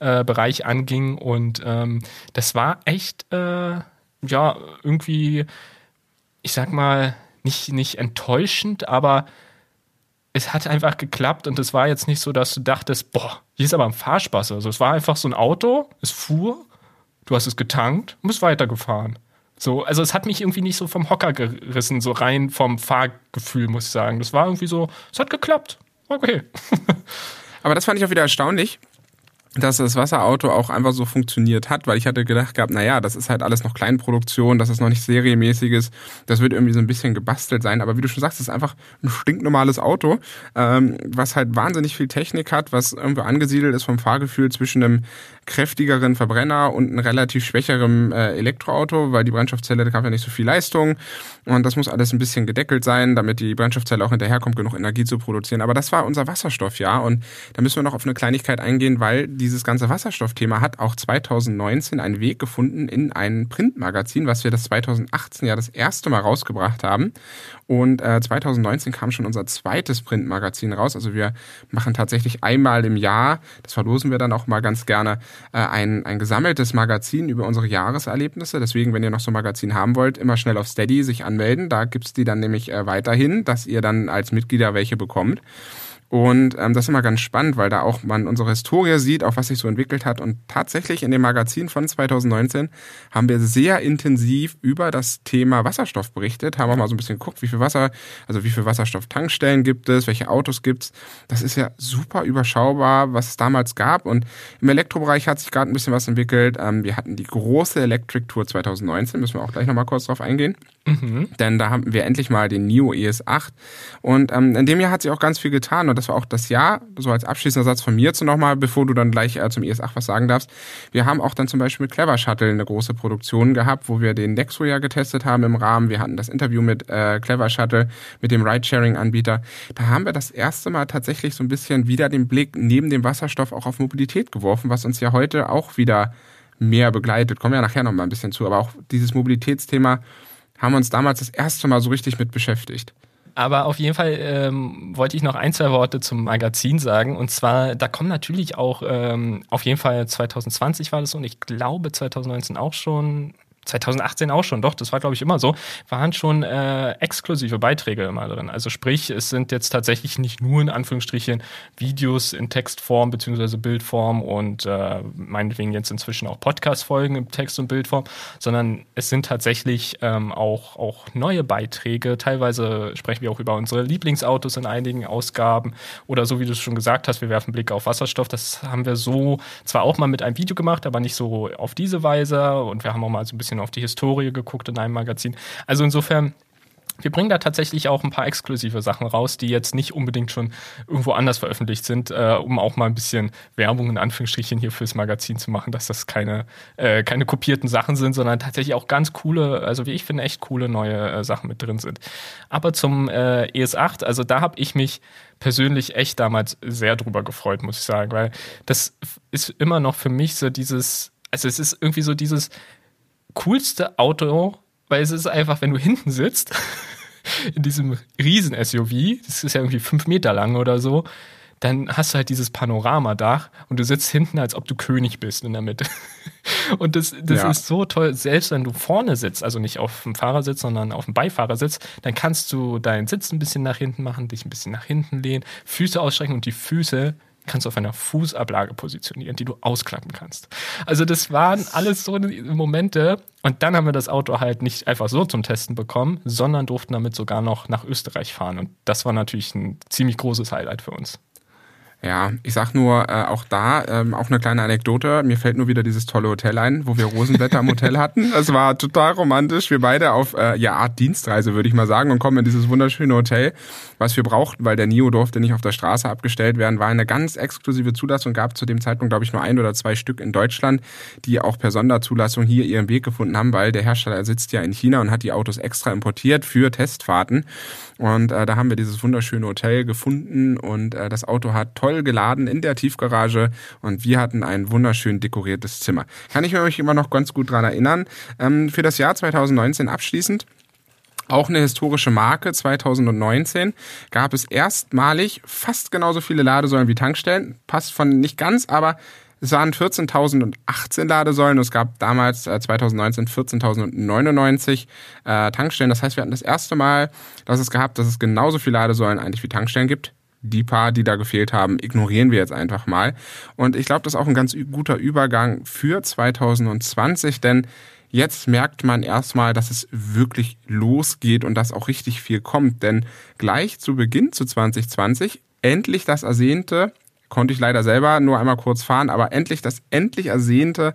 äh, Bereich anging. Und ähm, das war echt, äh, ja, irgendwie, ich sag mal, nicht, nicht enttäuschend, aber es hat einfach geklappt und es war jetzt nicht so, dass du dachtest, boah, hier ist aber ein Fahrspaß. Also es war einfach so ein Auto, es fuhr, du hast es getankt und bist weitergefahren. So, also es hat mich irgendwie nicht so vom Hocker gerissen, so rein vom Fahrgefühl, muss ich sagen. Das war irgendwie so, es hat geklappt. Okay. <laughs> aber das fand ich auch wieder erstaunlich, dass das Wasserauto auch einfach so funktioniert hat, weil ich hatte gedacht gehabt, naja, das ist halt alles noch Kleinproduktion, das ist noch nicht serienmäßiges, das wird irgendwie so ein bisschen gebastelt sein, aber wie du schon sagst, es ist einfach ein stinknormales Auto, ähm, was halt wahnsinnig viel Technik hat, was irgendwo angesiedelt ist vom Fahrgefühl zwischen einem kräftigeren Verbrenner und einem relativ schwächeren äh, Elektroauto, weil die Brennstoffzelle gab ja nicht so viel Leistung und das muss alles ein bisschen gedeckelt sein, damit die Brennstoffzelle auch hinterherkommt, genug Energie zu produzieren. Aber das war unser Wasserstoff, ja, und da müssen wir noch auf eine Kleinigkeit eingehen, weil die dieses ganze Wasserstoffthema hat auch 2019 einen Weg gefunden in ein Printmagazin, was wir das 2018 ja das erste Mal rausgebracht haben. Und äh, 2019 kam schon unser zweites Printmagazin raus. Also wir machen tatsächlich einmal im Jahr, das verlosen wir dann auch mal ganz gerne, äh, ein, ein gesammeltes Magazin über unsere Jahreserlebnisse. Deswegen, wenn ihr noch so ein Magazin haben wollt, immer schnell auf Steady sich anmelden. Da gibt's die dann nämlich äh, weiterhin, dass ihr dann als Mitglieder welche bekommt. Und ähm, das ist immer ganz spannend, weil da auch man unsere Historie sieht, auch was sich so entwickelt hat. Und tatsächlich in dem Magazin von 2019 haben wir sehr intensiv über das Thema Wasserstoff berichtet, haben auch mal so ein bisschen geguckt, wie viel Wasser, also wie viel Wasserstofftankstellen gibt es, welche Autos gibt es. Das ist ja super überschaubar, was es damals gab. Und im Elektrobereich hat sich gerade ein bisschen was entwickelt. Ähm, wir hatten die große Electric Tour 2019, müssen wir auch gleich nochmal kurz drauf eingehen. Mhm. Denn da haben wir endlich mal den NIO ES8. Und ähm, in dem Jahr hat sich auch ganz viel getan. Und das das war auch das Jahr, so als abschließender Satz von mir zu nochmal, bevor du dann gleich äh, zum ES8 was sagen darfst. Wir haben auch dann zum Beispiel mit Clever Shuttle eine große Produktion gehabt, wo wir den Nexo ja getestet haben im Rahmen. Wir hatten das Interview mit äh, Clever Shuttle, mit dem Ridesharing-Anbieter. Da haben wir das erste Mal tatsächlich so ein bisschen wieder den Blick neben dem Wasserstoff auch auf Mobilität geworfen, was uns ja heute auch wieder mehr begleitet. Kommen wir ja nachher noch mal ein bisschen zu, aber auch dieses Mobilitätsthema haben wir uns damals das erste Mal so richtig mit beschäftigt. Aber auf jeden Fall ähm, wollte ich noch ein, zwei Worte zum Magazin sagen. Und zwar, da kommen natürlich auch, ähm, auf jeden Fall 2020 war das so und ich glaube 2019 auch schon 2018 auch schon, doch, das war glaube ich immer so, waren schon äh, exklusive Beiträge immer drin. Also sprich, es sind jetzt tatsächlich nicht nur in Anführungsstrichen Videos in Textform beziehungsweise Bildform und äh, meinetwegen jetzt inzwischen auch Podcast-Folgen in Text- und Bildform, sondern es sind tatsächlich ähm, auch, auch neue Beiträge. Teilweise sprechen wir auch über unsere Lieblingsautos in einigen Ausgaben oder so wie du es schon gesagt hast, wir werfen Blick auf Wasserstoff. Das haben wir so zwar auch mal mit einem Video gemacht, aber nicht so auf diese Weise und wir haben auch mal so ein bisschen bisschen auf die Historie geguckt in einem Magazin. Also insofern, wir bringen da tatsächlich auch ein paar exklusive Sachen raus, die jetzt nicht unbedingt schon irgendwo anders veröffentlicht sind, äh, um auch mal ein bisschen Werbung in Anführungsstrichen hier fürs Magazin zu machen, dass das keine, äh, keine kopierten Sachen sind, sondern tatsächlich auch ganz coole, also wie ich finde, echt coole neue äh, Sachen mit drin sind. Aber zum äh, ES8, also da habe ich mich persönlich echt damals sehr drüber gefreut, muss ich sagen, weil das ist immer noch für mich so dieses, also es ist irgendwie so dieses, coolste Auto, weil es ist einfach, wenn du hinten sitzt, in diesem riesen SUV, das ist ja irgendwie fünf Meter lang oder so, dann hast du halt dieses Panoramadach und du sitzt hinten, als ob du König bist in der Mitte. <laughs> Und das, das ja. ist so toll, selbst wenn du vorne sitzt, also nicht auf dem Fahrersitz, sondern auf dem Beifahrersitz, dann kannst du deinen Sitz ein bisschen nach hinten machen, dich ein bisschen nach hinten lehnen, Füße ausstrecken und die Füße kannst du auf einer Fußablage positionieren, die du ausklappen kannst. Also das waren alles so Momente. Und dann haben wir das Auto halt nicht einfach so zum Testen bekommen, sondern durften damit sogar noch nach Österreich fahren. Und das war natürlich ein ziemlich großes Highlight für uns. Ja, ich sag nur, äh, auch da, ähm, auch eine kleine Anekdote. Mir fällt nur wieder dieses tolle Hotel ein, wo wir Rosenwetter am Hotel hatten. <laughs> Es war total romantisch. Wir beide auf, äh, ja, Art Dienstreise, würde ich mal sagen, und kommen in dieses wunderschöne Hotel. Was wir brauchten, weil der NIO durfte nicht auf der Straße abgestellt werden, war eine ganz exklusive Zulassung. Gab zu dem Zeitpunkt, glaube ich, nur ein oder zwei Stück in Deutschland, die auch per Sonderzulassung hier ihren Weg gefunden haben, weil der Hersteller sitzt ja in China und hat die Autos extra importiert für Testfahrten. Und äh, da haben wir dieses wunderschöne Hotel gefunden und äh, das Auto hat toll geladen in der Tiefgarage und wir hatten ein wunderschön dekoriertes Zimmer. Kann ich mich immer noch ganz gut dran erinnern. Ähm, für das Jahr 2019 abschließend auch eine historische Marke. 2019 gab es erstmalig fast genauso viele Ladesäulen wie Tankstellen. Passt von nicht ganz, aber es waren 14.018 Ladesäulen es gab damals äh, 2019 14.099 äh, Tankstellen. Das heißt, wir hatten das erste Mal, dass es gehabt, dass es genauso viele Ladesäulen eigentlich wie Tankstellen gibt. Die paar, die da gefehlt haben, ignorieren wir jetzt einfach mal. Und ich glaube, das ist auch ein ganz guter Übergang für 2020, denn jetzt merkt man erstmal, dass es wirklich losgeht und dass auch richtig viel kommt. Denn gleich zu Beginn zu 2020 endlich das ersehnte konnte ich leider selber nur einmal kurz fahren, aber endlich das endlich ersehnte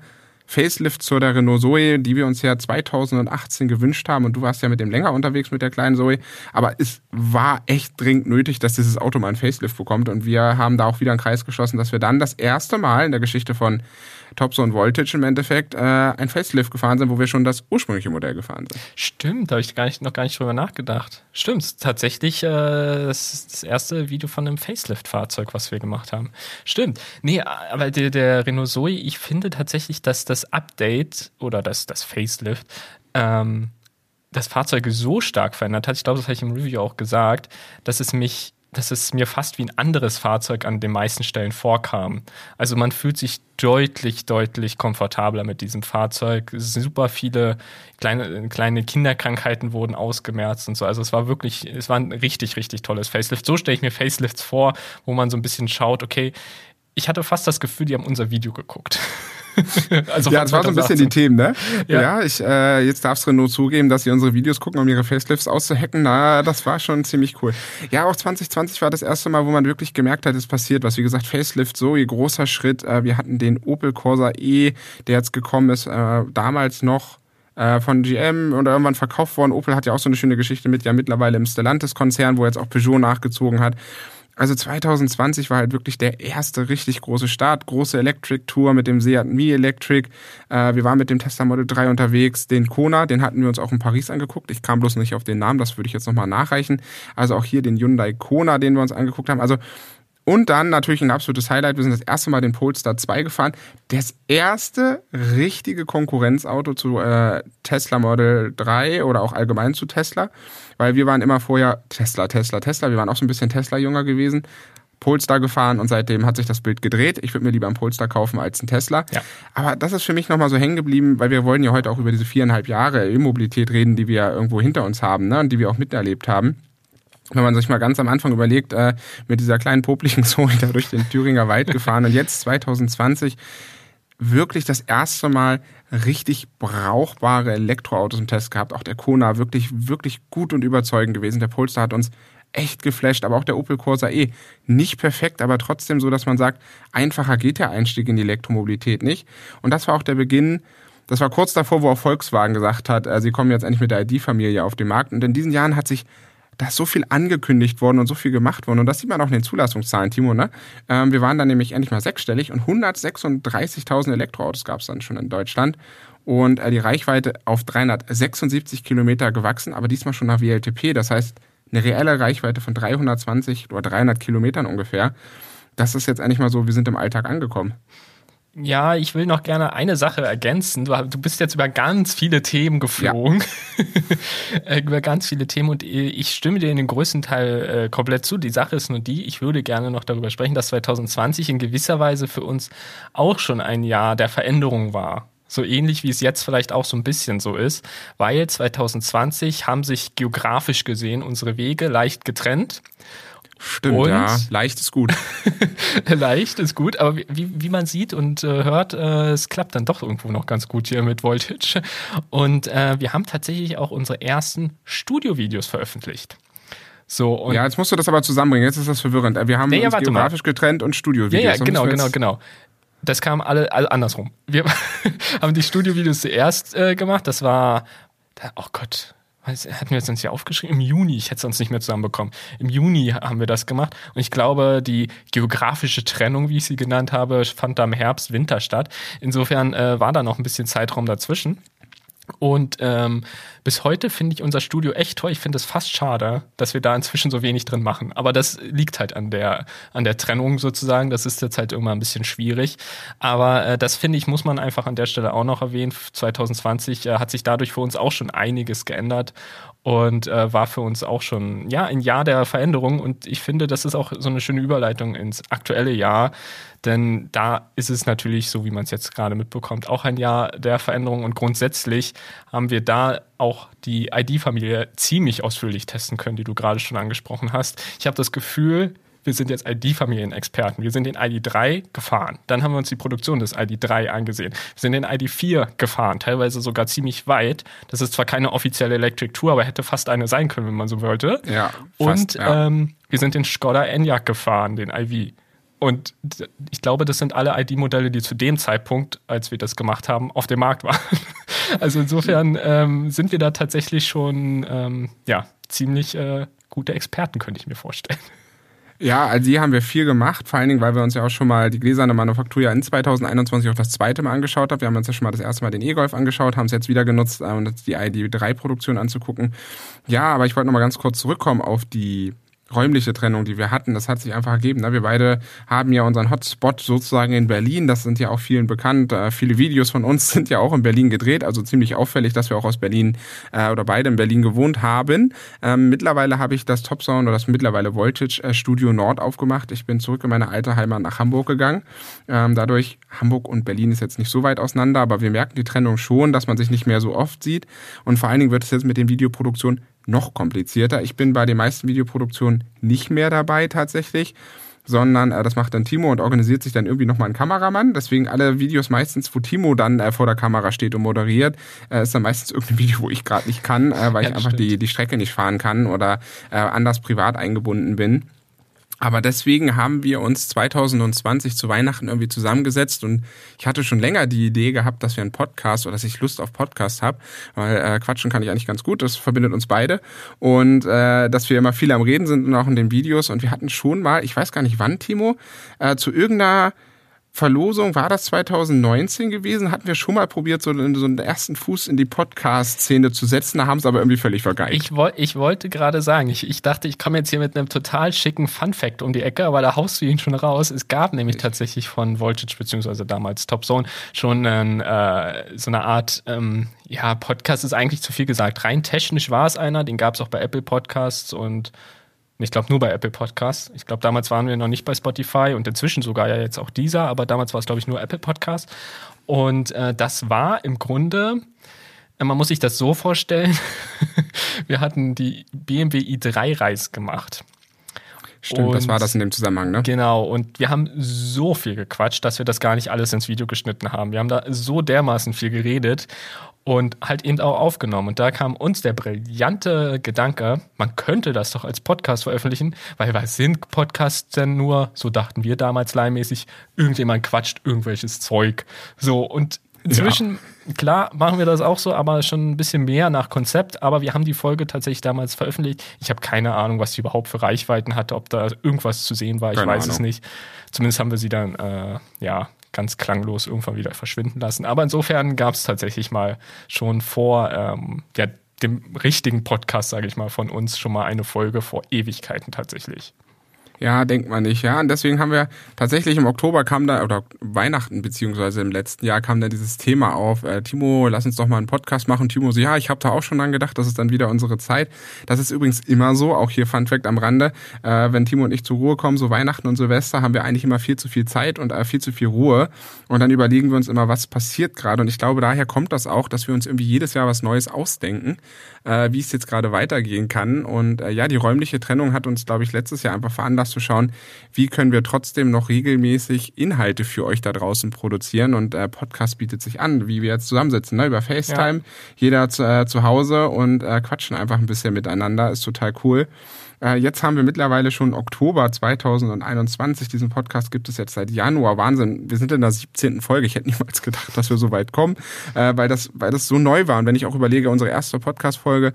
Facelift zu der Renault Zoe, die wir uns ja 2018 gewünscht haben und du warst ja mit dem länger unterwegs mit der kleinen Zoe, aber es war echt dringend nötig, dass dieses Auto mal ein Facelift bekommt und wir haben da auch wieder einen Kreis geschlossen, dass wir dann das erste Mal in der Geschichte von Topzone Voltage im Endeffekt äh, ein Facelift gefahren sind, wo wir schon das ursprüngliche Modell gefahren sind. Stimmt, da habe ich gar nicht, noch gar nicht drüber nachgedacht. Stimmt, tatsächlich äh, das ist das erste Video von einem Facelift-Fahrzeug, was wir gemacht haben. Stimmt. Nee, aber der, der Renault Zoe, ich finde tatsächlich, dass das Update oder das, das Facelift ähm, das Fahrzeug so stark verändert hat, ich glaube, das habe ich im Review auch gesagt, dass es mich dass es mir fast wie ein anderes Fahrzeug an den meisten Stellen vorkam. Also man fühlt sich deutlich, deutlich komfortabler mit diesem Fahrzeug. Super viele kleine, kleine Kinderkrankheiten wurden ausgemerzt und so. Also es war wirklich, es war ein richtig, richtig tolles Facelift. So stelle ich mir Facelifts vor, wo man so ein bisschen schaut, okay, ich hatte fast das Gefühl, die haben unser Video geguckt. <laughs> also ja, das war so ein bisschen die Themen, ne? Ja, ja ich, äh, jetzt darfst du nur zugeben, dass sie unsere Videos gucken, um ihre Facelifts auszuhacken. Na, das war schon ziemlich cool. Ja, auch 2020 war das erste Mal, wo man wirklich gemerkt hat, es passiert was. Wie gesagt, Facelift, so ihr großer Schritt. Äh, wir hatten den Opel Corsa E, der jetzt gekommen ist, äh, damals noch äh, von GM oder irgendwann verkauft worden. Opel hat ja auch so eine schöne Geschichte mit, ja mittlerweile im Stellantis-Konzern, wo jetzt auch Peugeot nachgezogen hat. Also 2020 war halt wirklich der erste richtig große Start. Große Electric Tour mit dem Seat Mi Electric. Äh, wir waren mit dem Tesla Model 3 unterwegs. Den Kona, den hatten wir uns auch in Paris angeguckt. Ich kam bloß nicht auf den Namen, das würde ich jetzt nochmal nachreichen. Also auch hier den Hyundai Kona, den wir uns angeguckt haben. Also und dann natürlich ein absolutes Highlight. Wir sind das erste Mal den Polestar 2 gefahren. Das erste richtige Konkurrenzauto zu äh, Tesla Model 3 oder auch allgemein zu Tesla. Weil wir waren immer vorher Tesla, Tesla, Tesla. Wir waren auch so ein bisschen Tesla-Jünger gewesen. Polestar gefahren und seitdem hat sich das Bild gedreht. Ich würde mir lieber einen Polestar kaufen als einen Tesla. Ja. Aber das ist für mich nochmal so hängen geblieben, weil wir wollen ja heute auch über diese viereinhalb Jahre E-Mobilität reden, die wir irgendwo hinter uns haben ne, und die wir auch miterlebt haben wenn man sich mal ganz am Anfang überlegt, äh, mit dieser kleinen popligen <laughs> Zoe da durch den Thüringer Wald gefahren und jetzt 2020 wirklich das erste Mal richtig brauchbare Elektroautos im Test gehabt. Auch der Kona wirklich, wirklich gut und überzeugend gewesen. Der Polestar hat uns echt geflasht, aber auch der Opel Corsa E. Nicht perfekt, aber trotzdem so, dass man sagt, einfacher geht der Einstieg in die Elektromobilität nicht. Und das war auch der Beginn das war kurz davor, wo auch Volkswagen gesagt hat, äh, sie kommen jetzt endlich mit der ID-Familie auf den Markt. Und in diesen Jahren hat sich da ist so viel angekündigt worden und so viel gemacht worden. Und das sieht man auch in den Zulassungszahlen, Timo. Ne? Ähm, wir waren dann nämlich endlich mal sechsstellig und 136.000 Elektroautos gab es dann schon in Deutschland. Und äh, die Reichweite auf 376 Kilometer gewachsen, aber diesmal schon nach WLTP. Das heißt, eine reelle Reichweite von 320 oder 300 Kilometern ungefähr. Das ist jetzt eigentlich mal so, wir sind im Alltag angekommen. Ja, ich will noch gerne eine Sache ergänzen. Du, du bist jetzt über ganz viele Themen geflogen. Ja. <laughs> über ganz viele Themen und ich stimme dir in den größten Teil äh, komplett zu. Die Sache ist nur die, ich würde gerne noch darüber sprechen, dass 2020 in gewisser Weise für uns auch schon ein Jahr der Veränderung war. So ähnlich wie es jetzt vielleicht auch so ein bisschen so ist, weil 2020 haben sich geografisch gesehen unsere Wege leicht getrennt. Stimmt, und ja. Leicht ist gut. <laughs> leicht ist gut, aber wie, wie man sieht und äh, hört, äh, es klappt dann doch irgendwo noch ganz gut hier mit Voltage. Und äh, wir haben tatsächlich auch unsere ersten Studiovideos veröffentlicht. So, ja, jetzt musst du das aber zusammenbringen. Jetzt ist das verwirrend. Wir haben nee, uns ja, geografisch mal. getrennt und Studiovideos. Ja, ja, genau, genau, genau. Das kam alle, alle andersrum. Wir <laughs> haben die Studiovideos zuerst äh, gemacht. Das war, oh Gott, hatten wir jetzt uns hier aufgeschrieben? Im Juni, ich hätte es sonst nicht mehr zusammenbekommen. Im Juni haben wir das gemacht. Und ich glaube, die geografische Trennung, wie ich sie genannt habe, fand da im Herbst, Winter statt. Insofern äh, war da noch ein bisschen Zeitraum dazwischen. Und ähm, bis heute finde ich unser Studio echt toll. Ich finde es fast schade, dass wir da inzwischen so wenig drin machen. Aber das liegt halt an der, an der Trennung sozusagen. Das ist jetzt halt irgendwann ein bisschen schwierig. Aber äh, das finde ich, muss man einfach an der Stelle auch noch erwähnen. 2020 äh, hat sich dadurch für uns auch schon einiges geändert und äh, war für uns auch schon ja ein Jahr der Veränderung. Und ich finde, das ist auch so eine schöne Überleitung ins aktuelle Jahr, denn da ist es natürlich so, wie man es jetzt gerade mitbekommt, auch ein Jahr der Veränderung. Und grundsätzlich haben wir da auch die ID-Familie ziemlich ausführlich testen können, die du gerade schon angesprochen hast. Ich habe das Gefühl, wir sind jetzt ID-Familienexperten. Wir sind den ID3 gefahren. Dann haben wir uns die Produktion des ID3 angesehen. Wir sind den ID4 gefahren, teilweise sogar ziemlich weit. Das ist zwar keine offizielle Electric Tour, aber hätte fast eine sein können, wenn man so wollte. Ja, fast, Und ja. Ähm, wir sind den Skoda Enyaq gefahren, den IV. Und ich glaube, das sind alle ID-Modelle, die zu dem Zeitpunkt, als wir das gemacht haben, auf dem Markt waren. <laughs> Also insofern ähm, sind wir da tatsächlich schon ähm, ja, ziemlich äh, gute Experten, könnte ich mir vorstellen. Ja, also die haben wir viel gemacht, vor allen Dingen, weil wir uns ja auch schon mal die gläserne Manufaktur ja in 2021 auch das zweite Mal angeschaut haben. Wir haben uns ja schon mal das erste Mal den E-Golf angeschaut, haben es jetzt wieder genutzt, um uns die ID3-Produktion anzugucken. Ja, aber ich wollte noch mal ganz kurz zurückkommen auf die räumliche Trennung, die wir hatten, das hat sich einfach ergeben. Ne? Wir beide haben ja unseren Hotspot sozusagen in Berlin. Das sind ja auch vielen bekannt. Äh, viele Videos von uns <laughs> sind ja auch in Berlin gedreht. Also ziemlich auffällig, dass wir auch aus Berlin äh, oder beide in Berlin gewohnt haben. Ähm, mittlerweile habe ich das Top Sound oder das mittlerweile Voltage äh, Studio Nord aufgemacht. Ich bin zurück in meine alte Heimat nach Hamburg gegangen. Ähm, dadurch, Hamburg und Berlin ist jetzt nicht so weit auseinander, aber wir merken die Trennung schon, dass man sich nicht mehr so oft sieht. Und vor allen Dingen wird es jetzt mit den Videoproduktionen noch komplizierter. Ich bin bei den meisten Videoproduktionen nicht mehr dabei tatsächlich, sondern äh, das macht dann Timo und organisiert sich dann irgendwie nochmal ein Kameramann. Deswegen alle Videos meistens, wo Timo dann äh, vor der Kamera steht und moderiert, äh, ist dann meistens irgendein <laughs> Video, wo ich gerade nicht kann, äh, weil ja, ich einfach die, die Strecke nicht fahren kann oder äh, anders privat eingebunden bin. Aber deswegen haben wir uns 2020 zu Weihnachten irgendwie zusammengesetzt und ich hatte schon länger die Idee gehabt, dass wir einen Podcast oder dass ich Lust auf Podcast habe, weil äh, quatschen kann ich eigentlich ganz gut, das verbindet uns beide. Und äh, dass wir immer viel am Reden sind und auch in den Videos. Und wir hatten schon mal, ich weiß gar nicht wann, Timo, äh, zu irgendeiner Verlosung, war das 2019 gewesen? Hatten wir schon mal probiert, so, so einen ersten Fuß in die Podcast-Szene zu setzen, da haben sie aber irgendwie völlig vergeigt. Ich, woll, ich wollte gerade sagen, ich, ich dachte, ich komme jetzt hier mit einem total schicken Fun-Fact um die Ecke, aber da haust du ihn schon raus. Es gab nämlich tatsächlich von Voltage, beziehungsweise damals Top Zone, schon einen, äh, so eine Art, ähm, ja, Podcast ist eigentlich zu viel gesagt. Rein technisch war es einer, den gab es auch bei Apple Podcasts und ich glaube nur bei Apple Podcasts. Ich glaube, damals waren wir noch nicht bei Spotify und inzwischen sogar ja jetzt auch dieser, aber damals war es, glaube ich, nur Apple Podcasts. Und äh, das war im Grunde, äh, man muss sich das so vorstellen, <laughs> wir hatten die BMW i3-Reise gemacht. Stimmt, und, das war das in dem Zusammenhang, ne? Genau, und wir haben so viel gequatscht, dass wir das gar nicht alles ins Video geschnitten haben. Wir haben da so dermaßen viel geredet und halt eben auch aufgenommen. Und da kam uns der brillante Gedanke, man könnte das doch als Podcast veröffentlichen, weil was sind Podcasts denn nur, so dachten wir damals leihmäßig, irgendjemand quatscht irgendwelches Zeug. So, und inzwischen, ja. klar, machen wir das auch so, aber schon ein bisschen mehr nach Konzept. Aber wir haben die Folge tatsächlich damals veröffentlicht. Ich habe keine Ahnung, was sie überhaupt für Reichweiten hatte, ob da irgendwas zu sehen war, ich keine weiß Ahnung. es nicht. Zumindest haben wir sie dann, äh, ja, ganz klanglos irgendwann wieder verschwinden lassen. Aber insofern gab es tatsächlich mal schon vor ähm, ja, dem richtigen Podcast, sage ich mal, von uns schon mal eine Folge vor Ewigkeiten tatsächlich. Ja, denkt man nicht, ja. Und deswegen haben wir tatsächlich im Oktober kam da, oder Weihnachten beziehungsweise im letzten Jahr kam da dieses Thema auf, äh, Timo, lass uns doch mal einen Podcast machen. Timo so, ja, ich habe da auch schon dran gedacht, das ist dann wieder unsere Zeit. Das ist übrigens immer so, auch hier Fun Fact am Rande, äh, wenn Timo und ich zur Ruhe kommen, so Weihnachten und Silvester, haben wir eigentlich immer viel zu viel Zeit und äh, viel zu viel Ruhe. Und dann überlegen wir uns immer, was passiert gerade. Und ich glaube, daher kommt das auch, dass wir uns irgendwie jedes Jahr was Neues ausdenken äh, wie es jetzt gerade weitergehen kann. Und äh, ja, die räumliche Trennung hat uns, glaube ich, letztes Jahr einfach veranlasst zu schauen, wie können wir trotzdem noch regelmäßig Inhalte für euch da draußen produzieren. Und äh, Podcast bietet sich an, wie wir jetzt zusammensitzen, ne? über FaceTime, ja. jeder zu, äh, zu Hause und äh, quatschen einfach ein bisschen miteinander. Ist total cool. Äh, jetzt haben wir mittlerweile schon Oktober 2021. Diesen Podcast gibt es jetzt seit Januar. Wahnsinn. Wir sind in der 17. Folge. Ich hätte niemals gedacht, dass wir so weit kommen, äh, weil das, weil das so neu war. Und wenn ich auch überlege, unsere erste Podcast-Folge,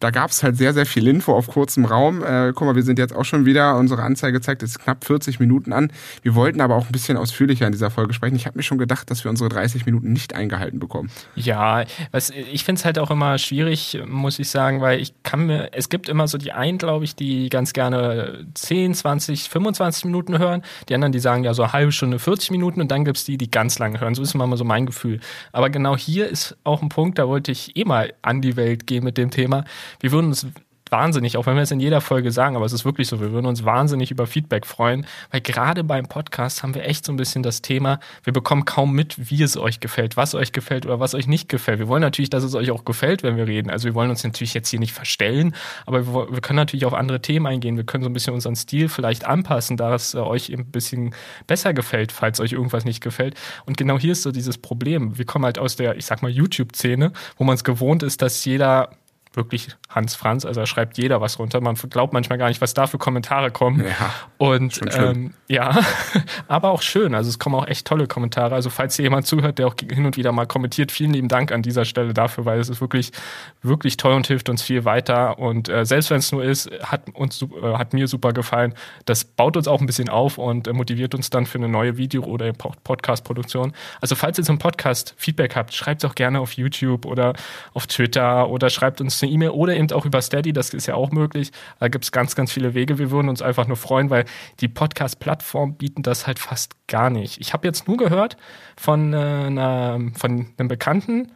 da gab es halt sehr, sehr viel Info auf kurzem Raum. Äh, guck mal, wir sind jetzt auch schon wieder, unsere Anzeige zeigt jetzt knapp 40 Minuten an. Wir wollten aber auch ein bisschen ausführlicher in dieser Folge sprechen. Ich habe mir schon gedacht, dass wir unsere 30 Minuten nicht eingehalten bekommen. Ja, was, ich finde es halt auch immer schwierig, muss ich sagen, weil ich kann mir, es gibt immer so die einen, glaube ich, die ganz gerne 10, 20, 25 Minuten hören. Die anderen, die sagen ja so eine halbe Stunde, 40 Minuten und dann gibt es die, die ganz lange hören. So ist immer so mein Gefühl. Aber genau hier ist auch ein Punkt, da wollte ich eh mal an die Welt gehen mit dem Thema wir würden uns wahnsinnig, auch wenn wir es in jeder Folge sagen, aber es ist wirklich so, wir würden uns wahnsinnig über Feedback freuen, weil gerade beim Podcast haben wir echt so ein bisschen das Thema, wir bekommen kaum mit, wie es euch gefällt, was euch gefällt oder was euch nicht gefällt. Wir wollen natürlich, dass es euch auch gefällt, wenn wir reden. Also wir wollen uns natürlich jetzt hier nicht verstellen, aber wir, wir können natürlich auf andere Themen eingehen. Wir können so ein bisschen unseren Stil vielleicht anpassen, da es äh, euch ein bisschen besser gefällt, falls euch irgendwas nicht gefällt. Und genau hier ist so dieses Problem. Wir kommen halt aus der, ich sag mal, YouTube-Szene, wo man es gewohnt ist, dass jeder wirklich Hans Franz, also da schreibt jeder was runter. Man glaubt manchmal gar nicht, was da für Kommentare kommen. Ja, und ähm, ja, <laughs> aber auch schön. Also es kommen auch echt tolle Kommentare. Also falls hier jemand zuhört, der auch hin und wieder mal kommentiert, vielen lieben Dank an dieser Stelle dafür, weil es ist wirklich, wirklich toll und hilft uns viel weiter. Und äh, selbst wenn es nur ist, hat uns äh, hat mir super gefallen. Das baut uns auch ein bisschen auf und äh, motiviert uns dann für eine neue Video- oder Podcast-Produktion. Also falls ihr zum Podcast Feedback habt, schreibt es auch gerne auf YouTube oder auf Twitter oder schreibt uns eine E-Mail oder eben auch über Steady, das ist ja auch möglich. Da gibt es ganz, ganz viele Wege. Wir würden uns einfach nur freuen, weil die Podcast-Plattformen bieten das halt fast gar nicht. Ich habe jetzt nur gehört von, äh, einer, von einem Bekannten,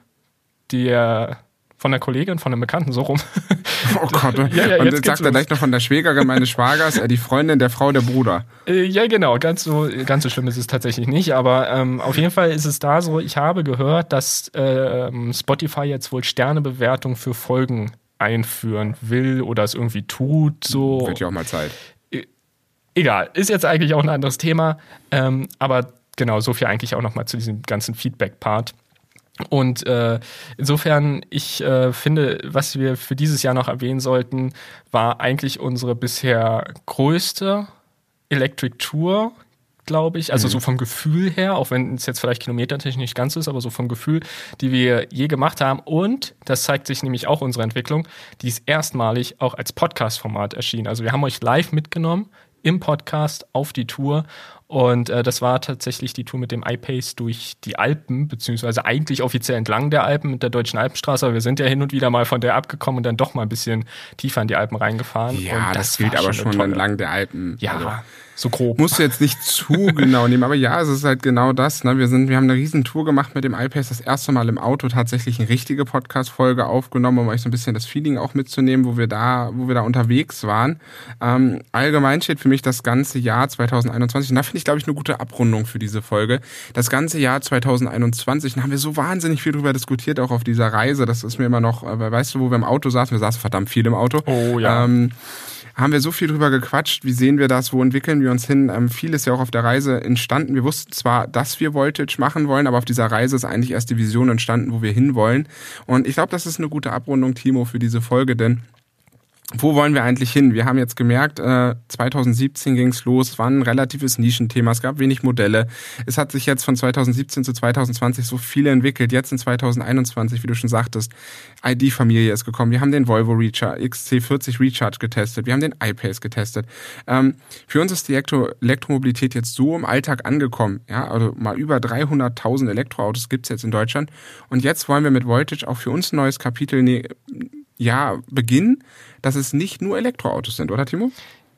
der von der Kollegin, von einem Bekannten, so rum. <laughs> Oh Gott, ja, ja, und jetzt sagt er gleich noch von der Schwägerin meines Schwagers, äh, die Freundin der Frau der Bruder. Äh, ja, genau, ganz so, ganz so schlimm ist es tatsächlich nicht, aber ähm, auf jeden Fall ist es da so, ich habe gehört, dass äh, Spotify jetzt wohl Sternebewertung für Folgen einführen will oder es irgendwie tut. So. Wird ja auch mal Zeit. E egal, ist jetzt eigentlich auch ein anderes Thema, ähm, aber genau, so viel eigentlich auch nochmal zu diesem ganzen Feedback-Part. Und äh, insofern, ich äh, finde, was wir für dieses Jahr noch erwähnen sollten, war eigentlich unsere bisher größte Electric Tour, glaube ich. Also mhm. so vom Gefühl her, auch wenn es jetzt vielleicht kilometertechnisch nicht ganz ist, aber so vom Gefühl, die wir je gemacht haben. Und das zeigt sich nämlich auch unsere Entwicklung, die ist erstmalig auch als Podcast-Format erschienen. Also wir haben euch live mitgenommen im Podcast auf die Tour und äh, das war tatsächlich die Tour mit dem iPace durch die Alpen, beziehungsweise eigentlich offiziell entlang der Alpen mit der Deutschen Alpenstraße. Aber wir sind ja hin und wieder mal von der abgekommen und dann doch mal ein bisschen tiefer in die Alpen reingefahren. Ja, das, das gilt aber schon entlang der Alpen. Ja, also. So grob. Musst du jetzt nicht zu genau nehmen, aber ja, es ist halt genau das. Ne? Wir sind, wir haben eine riesen Tour gemacht mit dem iPace, das erste Mal im Auto tatsächlich eine richtige Podcast-Folge aufgenommen, um euch so ein bisschen das Feeling auch mitzunehmen, wo wir da, wo wir da unterwegs waren. Ähm, allgemein steht für mich das ganze Jahr 2021, und da finde ich, glaube ich, eine gute Abrundung für diese Folge. Das ganze Jahr 2021, da haben wir so wahnsinnig viel drüber diskutiert, auch auf dieser Reise. Das ist mir immer noch, äh, weißt du, wo wir im Auto saßen, wir saßen verdammt viel im Auto. Oh ja. Ähm, haben wir so viel drüber gequatscht. Wie sehen wir das? Wo entwickeln wir uns hin? Ähm, viel ist ja auch auf der Reise entstanden. Wir wussten zwar, dass wir Voltage machen wollen, aber auf dieser Reise ist eigentlich erst die Vision entstanden, wo wir hinwollen. Und ich glaube, das ist eine gute Abrundung, Timo, für diese Folge, denn wo wollen wir eigentlich hin? Wir haben jetzt gemerkt, äh, 2017 ging's los, es war ein relatives Nischenthema, es gab wenig Modelle. Es hat sich jetzt von 2017 zu 2020 so viel entwickelt. Jetzt in 2021, wie du schon sagtest, ID-Familie ist gekommen. Wir haben den Volvo Recharge, XC40 Recharge getestet. Wir haben den iPace getestet. Ähm, für uns ist die Elektro Elektromobilität jetzt so im Alltag angekommen. Ja, also mal über 300.000 Elektroautos gibt's jetzt in Deutschland. Und jetzt wollen wir mit Voltage auch für uns ein neues Kapitel ne ja, beginnen, dass es nicht nur Elektroautos sind, oder Timo?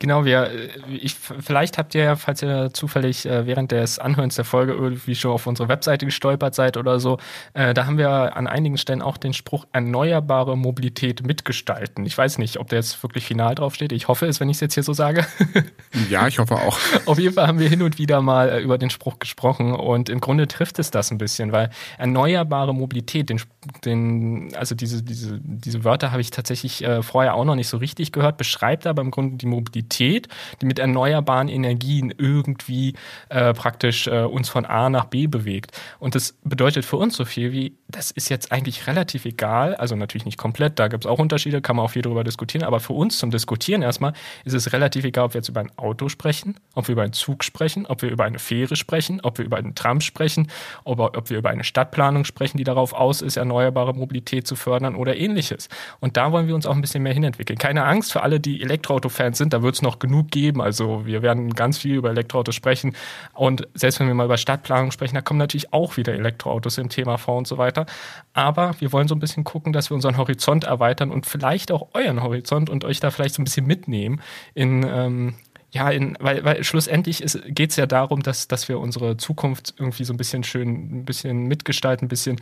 Genau, wir, äh, ich, vielleicht habt ihr, falls ihr zufällig äh, während des Anhörens der Folge irgendwie schon auf unsere Webseite gestolpert seid oder so, äh, da haben wir an einigen Stellen auch den Spruch erneuerbare Mobilität mitgestalten. Ich weiß nicht, ob der jetzt wirklich final draufsteht. Ich hoffe es, wenn ich es jetzt hier so sage. <laughs> ja, ich hoffe auch. <laughs> auf jeden Fall haben wir hin und wieder mal äh, über den Spruch gesprochen und im Grunde trifft es das ein bisschen, weil erneuerbare Mobilität, den, den, also diese, diese, diese Wörter habe ich tatsächlich äh, vorher auch noch nicht so richtig gehört, beschreibt aber im Grunde die Mobilität Mobilität, die mit erneuerbaren Energien irgendwie äh, praktisch äh, uns von A nach B bewegt. Und das bedeutet für uns so viel wie, das ist jetzt eigentlich relativ egal, also natürlich nicht komplett, da gibt es auch Unterschiede, kann man auch viel darüber diskutieren, aber für uns zum Diskutieren erstmal ist es relativ egal, ob wir jetzt über ein Auto sprechen, ob wir über einen Zug sprechen, ob wir über eine Fähre sprechen, ob wir über einen Tram sprechen, ob, ob wir über eine Stadtplanung sprechen, die darauf aus ist, erneuerbare Mobilität zu fördern oder ähnliches. Und da wollen wir uns auch ein bisschen mehr hinentwickeln. Keine Angst für alle, die Elektroauto-Fans sind, da wird es noch genug geben. Also wir werden ganz viel über Elektroautos sprechen. Und selbst wenn wir mal über Stadtplanung sprechen, da kommen natürlich auch wieder Elektroautos im Thema vor und so weiter. Aber wir wollen so ein bisschen gucken, dass wir unseren Horizont erweitern und vielleicht auch euren Horizont und euch da vielleicht so ein bisschen mitnehmen in ähm, ja, in, weil, weil schlussendlich geht es ja darum, dass, dass wir unsere Zukunft irgendwie so ein bisschen schön, ein bisschen mitgestalten, ein bisschen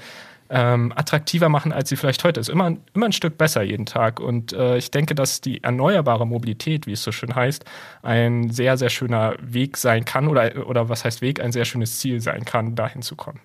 ähm, attraktiver machen, als sie vielleicht heute ist. Immer, immer ein Stück besser jeden Tag. Und äh, ich denke, dass die erneuerbare Mobilität, wie es so schön heißt, ein sehr, sehr schöner Weg sein kann oder, oder was heißt Weg, ein sehr schönes Ziel sein kann, dahin zu kommen.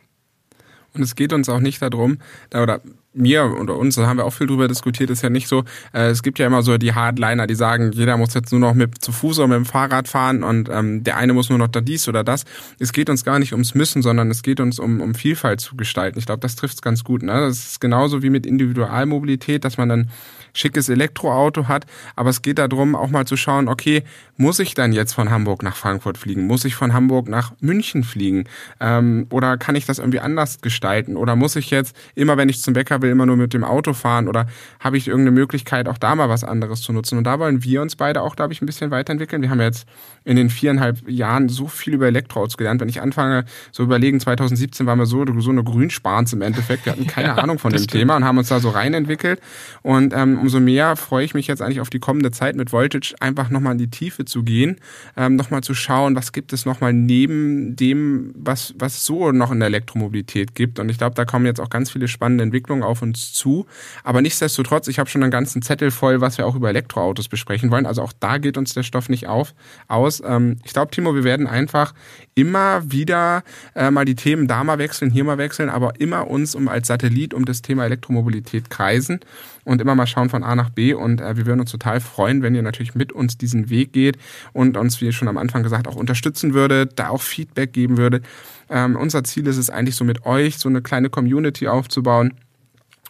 Und es geht uns auch nicht darum, oder mir oder uns, da haben wir auch viel drüber diskutiert, ist ja nicht so, äh, es gibt ja immer so die Hardliner, die sagen, jeder muss jetzt nur noch mit zu Fuß oder mit dem Fahrrad fahren und ähm, der eine muss nur noch da dies oder das. Es geht uns gar nicht ums Müssen, sondern es geht uns um, um Vielfalt zu gestalten. Ich glaube, das trifft es ganz gut. Ne? Das ist genauso wie mit Individualmobilität, dass man dann schickes Elektroauto hat, aber es geht darum, auch mal zu schauen, okay, muss ich dann jetzt von Hamburg nach Frankfurt fliegen? Muss ich von Hamburg nach München fliegen? Ähm, oder kann ich das irgendwie anders gestalten? Oder muss ich jetzt immer, wenn ich zum Bäcker will, immer nur mit dem Auto fahren? Oder habe ich irgendeine Möglichkeit, auch da mal was anderes zu nutzen? Und da wollen wir uns beide auch, glaube ich, ein bisschen weiterentwickeln. Wir haben jetzt in den viereinhalb Jahren so viel über Elektroautos gelernt. Wenn ich anfange, so überlegen, 2017 waren wir so, so eine Grünsparens im Endeffekt. Wir hatten keine <laughs> ja, Ahnung von dem stimmt. Thema und haben uns da so reinentwickelt. Und ähm, umso mehr freue ich mich jetzt eigentlich auf die kommende Zeit mit Voltage, einfach nochmal in die Tiefe zu gehen, ähm, nochmal zu schauen, was gibt es nochmal neben dem, was, was so noch in der Elektromobilität gibt. Und ich glaube, da kommen jetzt auch ganz viele spannende Entwicklungen auf uns zu. Aber nichtsdestotrotz, ich habe schon einen ganzen Zettel voll, was wir auch über Elektroautos besprechen wollen. Also auch da geht uns der Stoff nicht auf, aus aus. Ähm, ich glaube, Timo, wir werden einfach immer wieder äh, mal die Themen da mal wechseln, hier mal wechseln, aber immer uns um als Satellit um das Thema Elektromobilität kreisen und immer mal schauen von A nach B. Und äh, wir würden uns total freuen, wenn ihr natürlich mit uns diesen Weg geht und uns, wie schon am Anfang gesagt, auch unterstützen würdet, da auch Feedback geben würdet. Ähm, unser Ziel ist es eigentlich so mit euch so eine kleine Community aufzubauen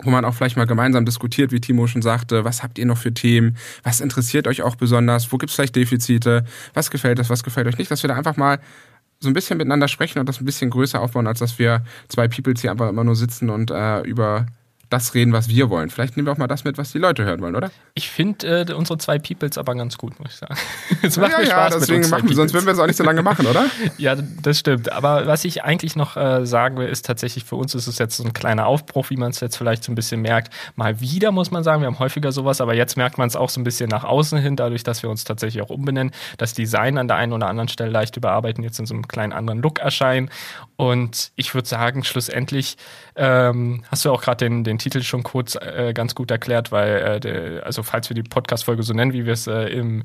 wo man auch vielleicht mal gemeinsam diskutiert, wie Timo schon sagte, was habt ihr noch für Themen, was interessiert euch auch besonders, wo gibt es vielleicht Defizite, was gefällt euch, was gefällt euch nicht, dass wir da einfach mal so ein bisschen miteinander sprechen und das ein bisschen größer aufbauen, als dass wir zwei Peoples hier einfach immer nur sitzen und äh, über das reden, was wir wollen. Vielleicht nehmen wir auch mal das mit, was die Leute hören wollen, oder? Ich finde äh, unsere zwei Peoples aber ganz gut, muss ich sagen. <laughs> Es macht ja, mir Spaß ja, deswegen machen wir, sonst würden wir es auch nicht so lange machen, oder? <laughs> ja, das stimmt. Aber was ich eigentlich noch äh, sagen will, ist tatsächlich für uns ist es jetzt so ein kleiner Aufbruch, wie man es jetzt vielleicht so ein bisschen merkt. Mal wieder muss man sagen, wir haben häufiger sowas, aber jetzt merkt man es auch so ein bisschen nach außen hin, dadurch, dass wir uns tatsächlich auch umbenennen, das Design an der einen oder anderen Stelle leicht überarbeiten, jetzt in so einem kleinen anderen Look erscheinen. Und ich würde sagen, schlussendlich ähm, hast du auch gerade den, den Titel schon kurz äh, ganz gut erklärt, weil, äh, de, also falls wir die Podcast-Folge so nennen, wie wir es äh, im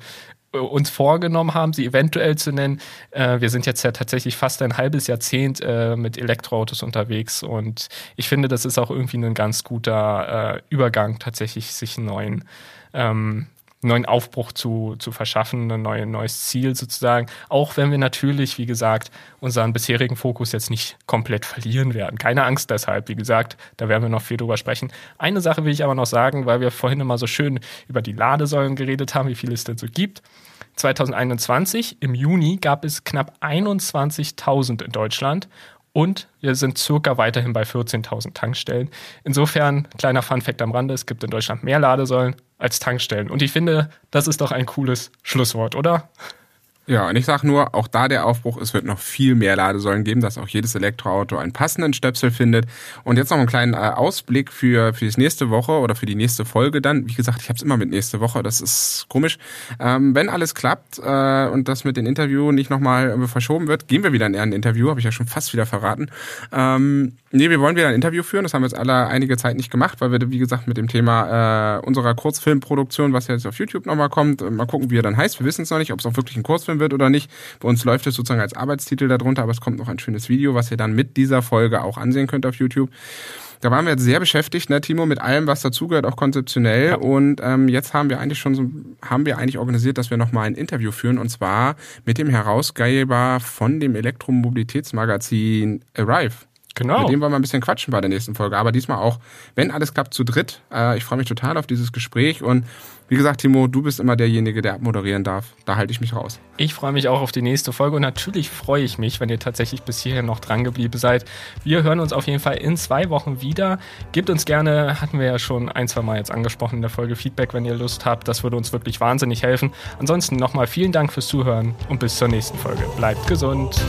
äh, uns vorgenommen haben, sie eventuell zu nennen. Äh, wir sind jetzt ja tatsächlich fast ein halbes Jahrzehnt äh, mit Elektroautos unterwegs und ich finde, das ist auch irgendwie ein ganz guter äh, Übergang, tatsächlich sich einen neuen ähm, neuen Aufbruch zu, zu verschaffen, ein neue, neues Ziel sozusagen. Auch wenn wir natürlich, wie gesagt, unseren bisherigen Fokus jetzt nicht komplett verlieren werden. Keine Angst deshalb, wie gesagt, da werden wir noch viel drüber sprechen. Eine Sache will ich aber noch sagen, weil wir vorhin immer so schön über die Ladesäulen geredet haben, wie viele es denn so gibt. 2021 im Juni gab es knapp 21.000 in Deutschland und wir sind circa weiterhin bei 14.000 Tankstellen. Insofern, kleiner Funfact am Rande, es gibt in Deutschland mehr Ladesäulen als Tankstellen. Und ich finde, das ist doch ein cooles Schlusswort, oder? Ja, und ich sage nur, auch da der Aufbruch, es wird noch viel mehr Ladesäulen geben, dass auch jedes Elektroauto einen passenden Stöpsel findet. Und jetzt noch einen kleinen äh, Ausblick für, für die nächste Woche oder für die nächste Folge dann. Wie gesagt, ich habe es immer mit nächste Woche, das ist komisch. Ähm, wenn alles klappt äh, und das mit dem Interview nicht nochmal verschoben wird, gehen wir wieder in ein Interview, habe ich ja schon fast wieder verraten. Ähm, nee, wir wollen wieder ein Interview führen, das haben wir jetzt alle einige Zeit nicht gemacht, weil wir, wie gesagt, mit dem Thema äh, unserer Kurzfilmproduktion, was jetzt auf YouTube nochmal kommt, mal gucken, wie er dann heißt. Wir wissen es noch nicht, ob es auch wirklich ein Kurzfilm wird oder nicht. Bei uns läuft es sozusagen als Arbeitstitel darunter, aber es kommt noch ein schönes Video, was ihr dann mit dieser Folge auch ansehen könnt auf YouTube. Da waren wir jetzt sehr beschäftigt, ne, Timo, mit allem, was dazugehört, auch konzeptionell. Ja. Und ähm, jetzt haben wir eigentlich schon so, haben wir eigentlich organisiert, dass wir nochmal ein Interview führen und zwar mit dem Herausgeber von dem Elektromobilitätsmagazin Arrive. Genau. Mit dem wollen wir ein bisschen quatschen bei der nächsten Folge. Aber diesmal auch, wenn alles klappt, zu dritt. Äh, ich freue mich total auf dieses Gespräch und wie gesagt, Timo, du bist immer derjenige, der abmoderieren darf. Da halte ich mich raus. Ich freue mich auch auf die nächste Folge und natürlich freue ich mich, wenn ihr tatsächlich bis hierhin noch dran geblieben seid. Wir hören uns auf jeden Fall in zwei Wochen wieder. Gebt uns gerne, hatten wir ja schon ein, zwei Mal jetzt angesprochen in der Folge, Feedback, wenn ihr Lust habt. Das würde uns wirklich wahnsinnig helfen. Ansonsten nochmal vielen Dank fürs Zuhören und bis zur nächsten Folge. Bleibt gesund.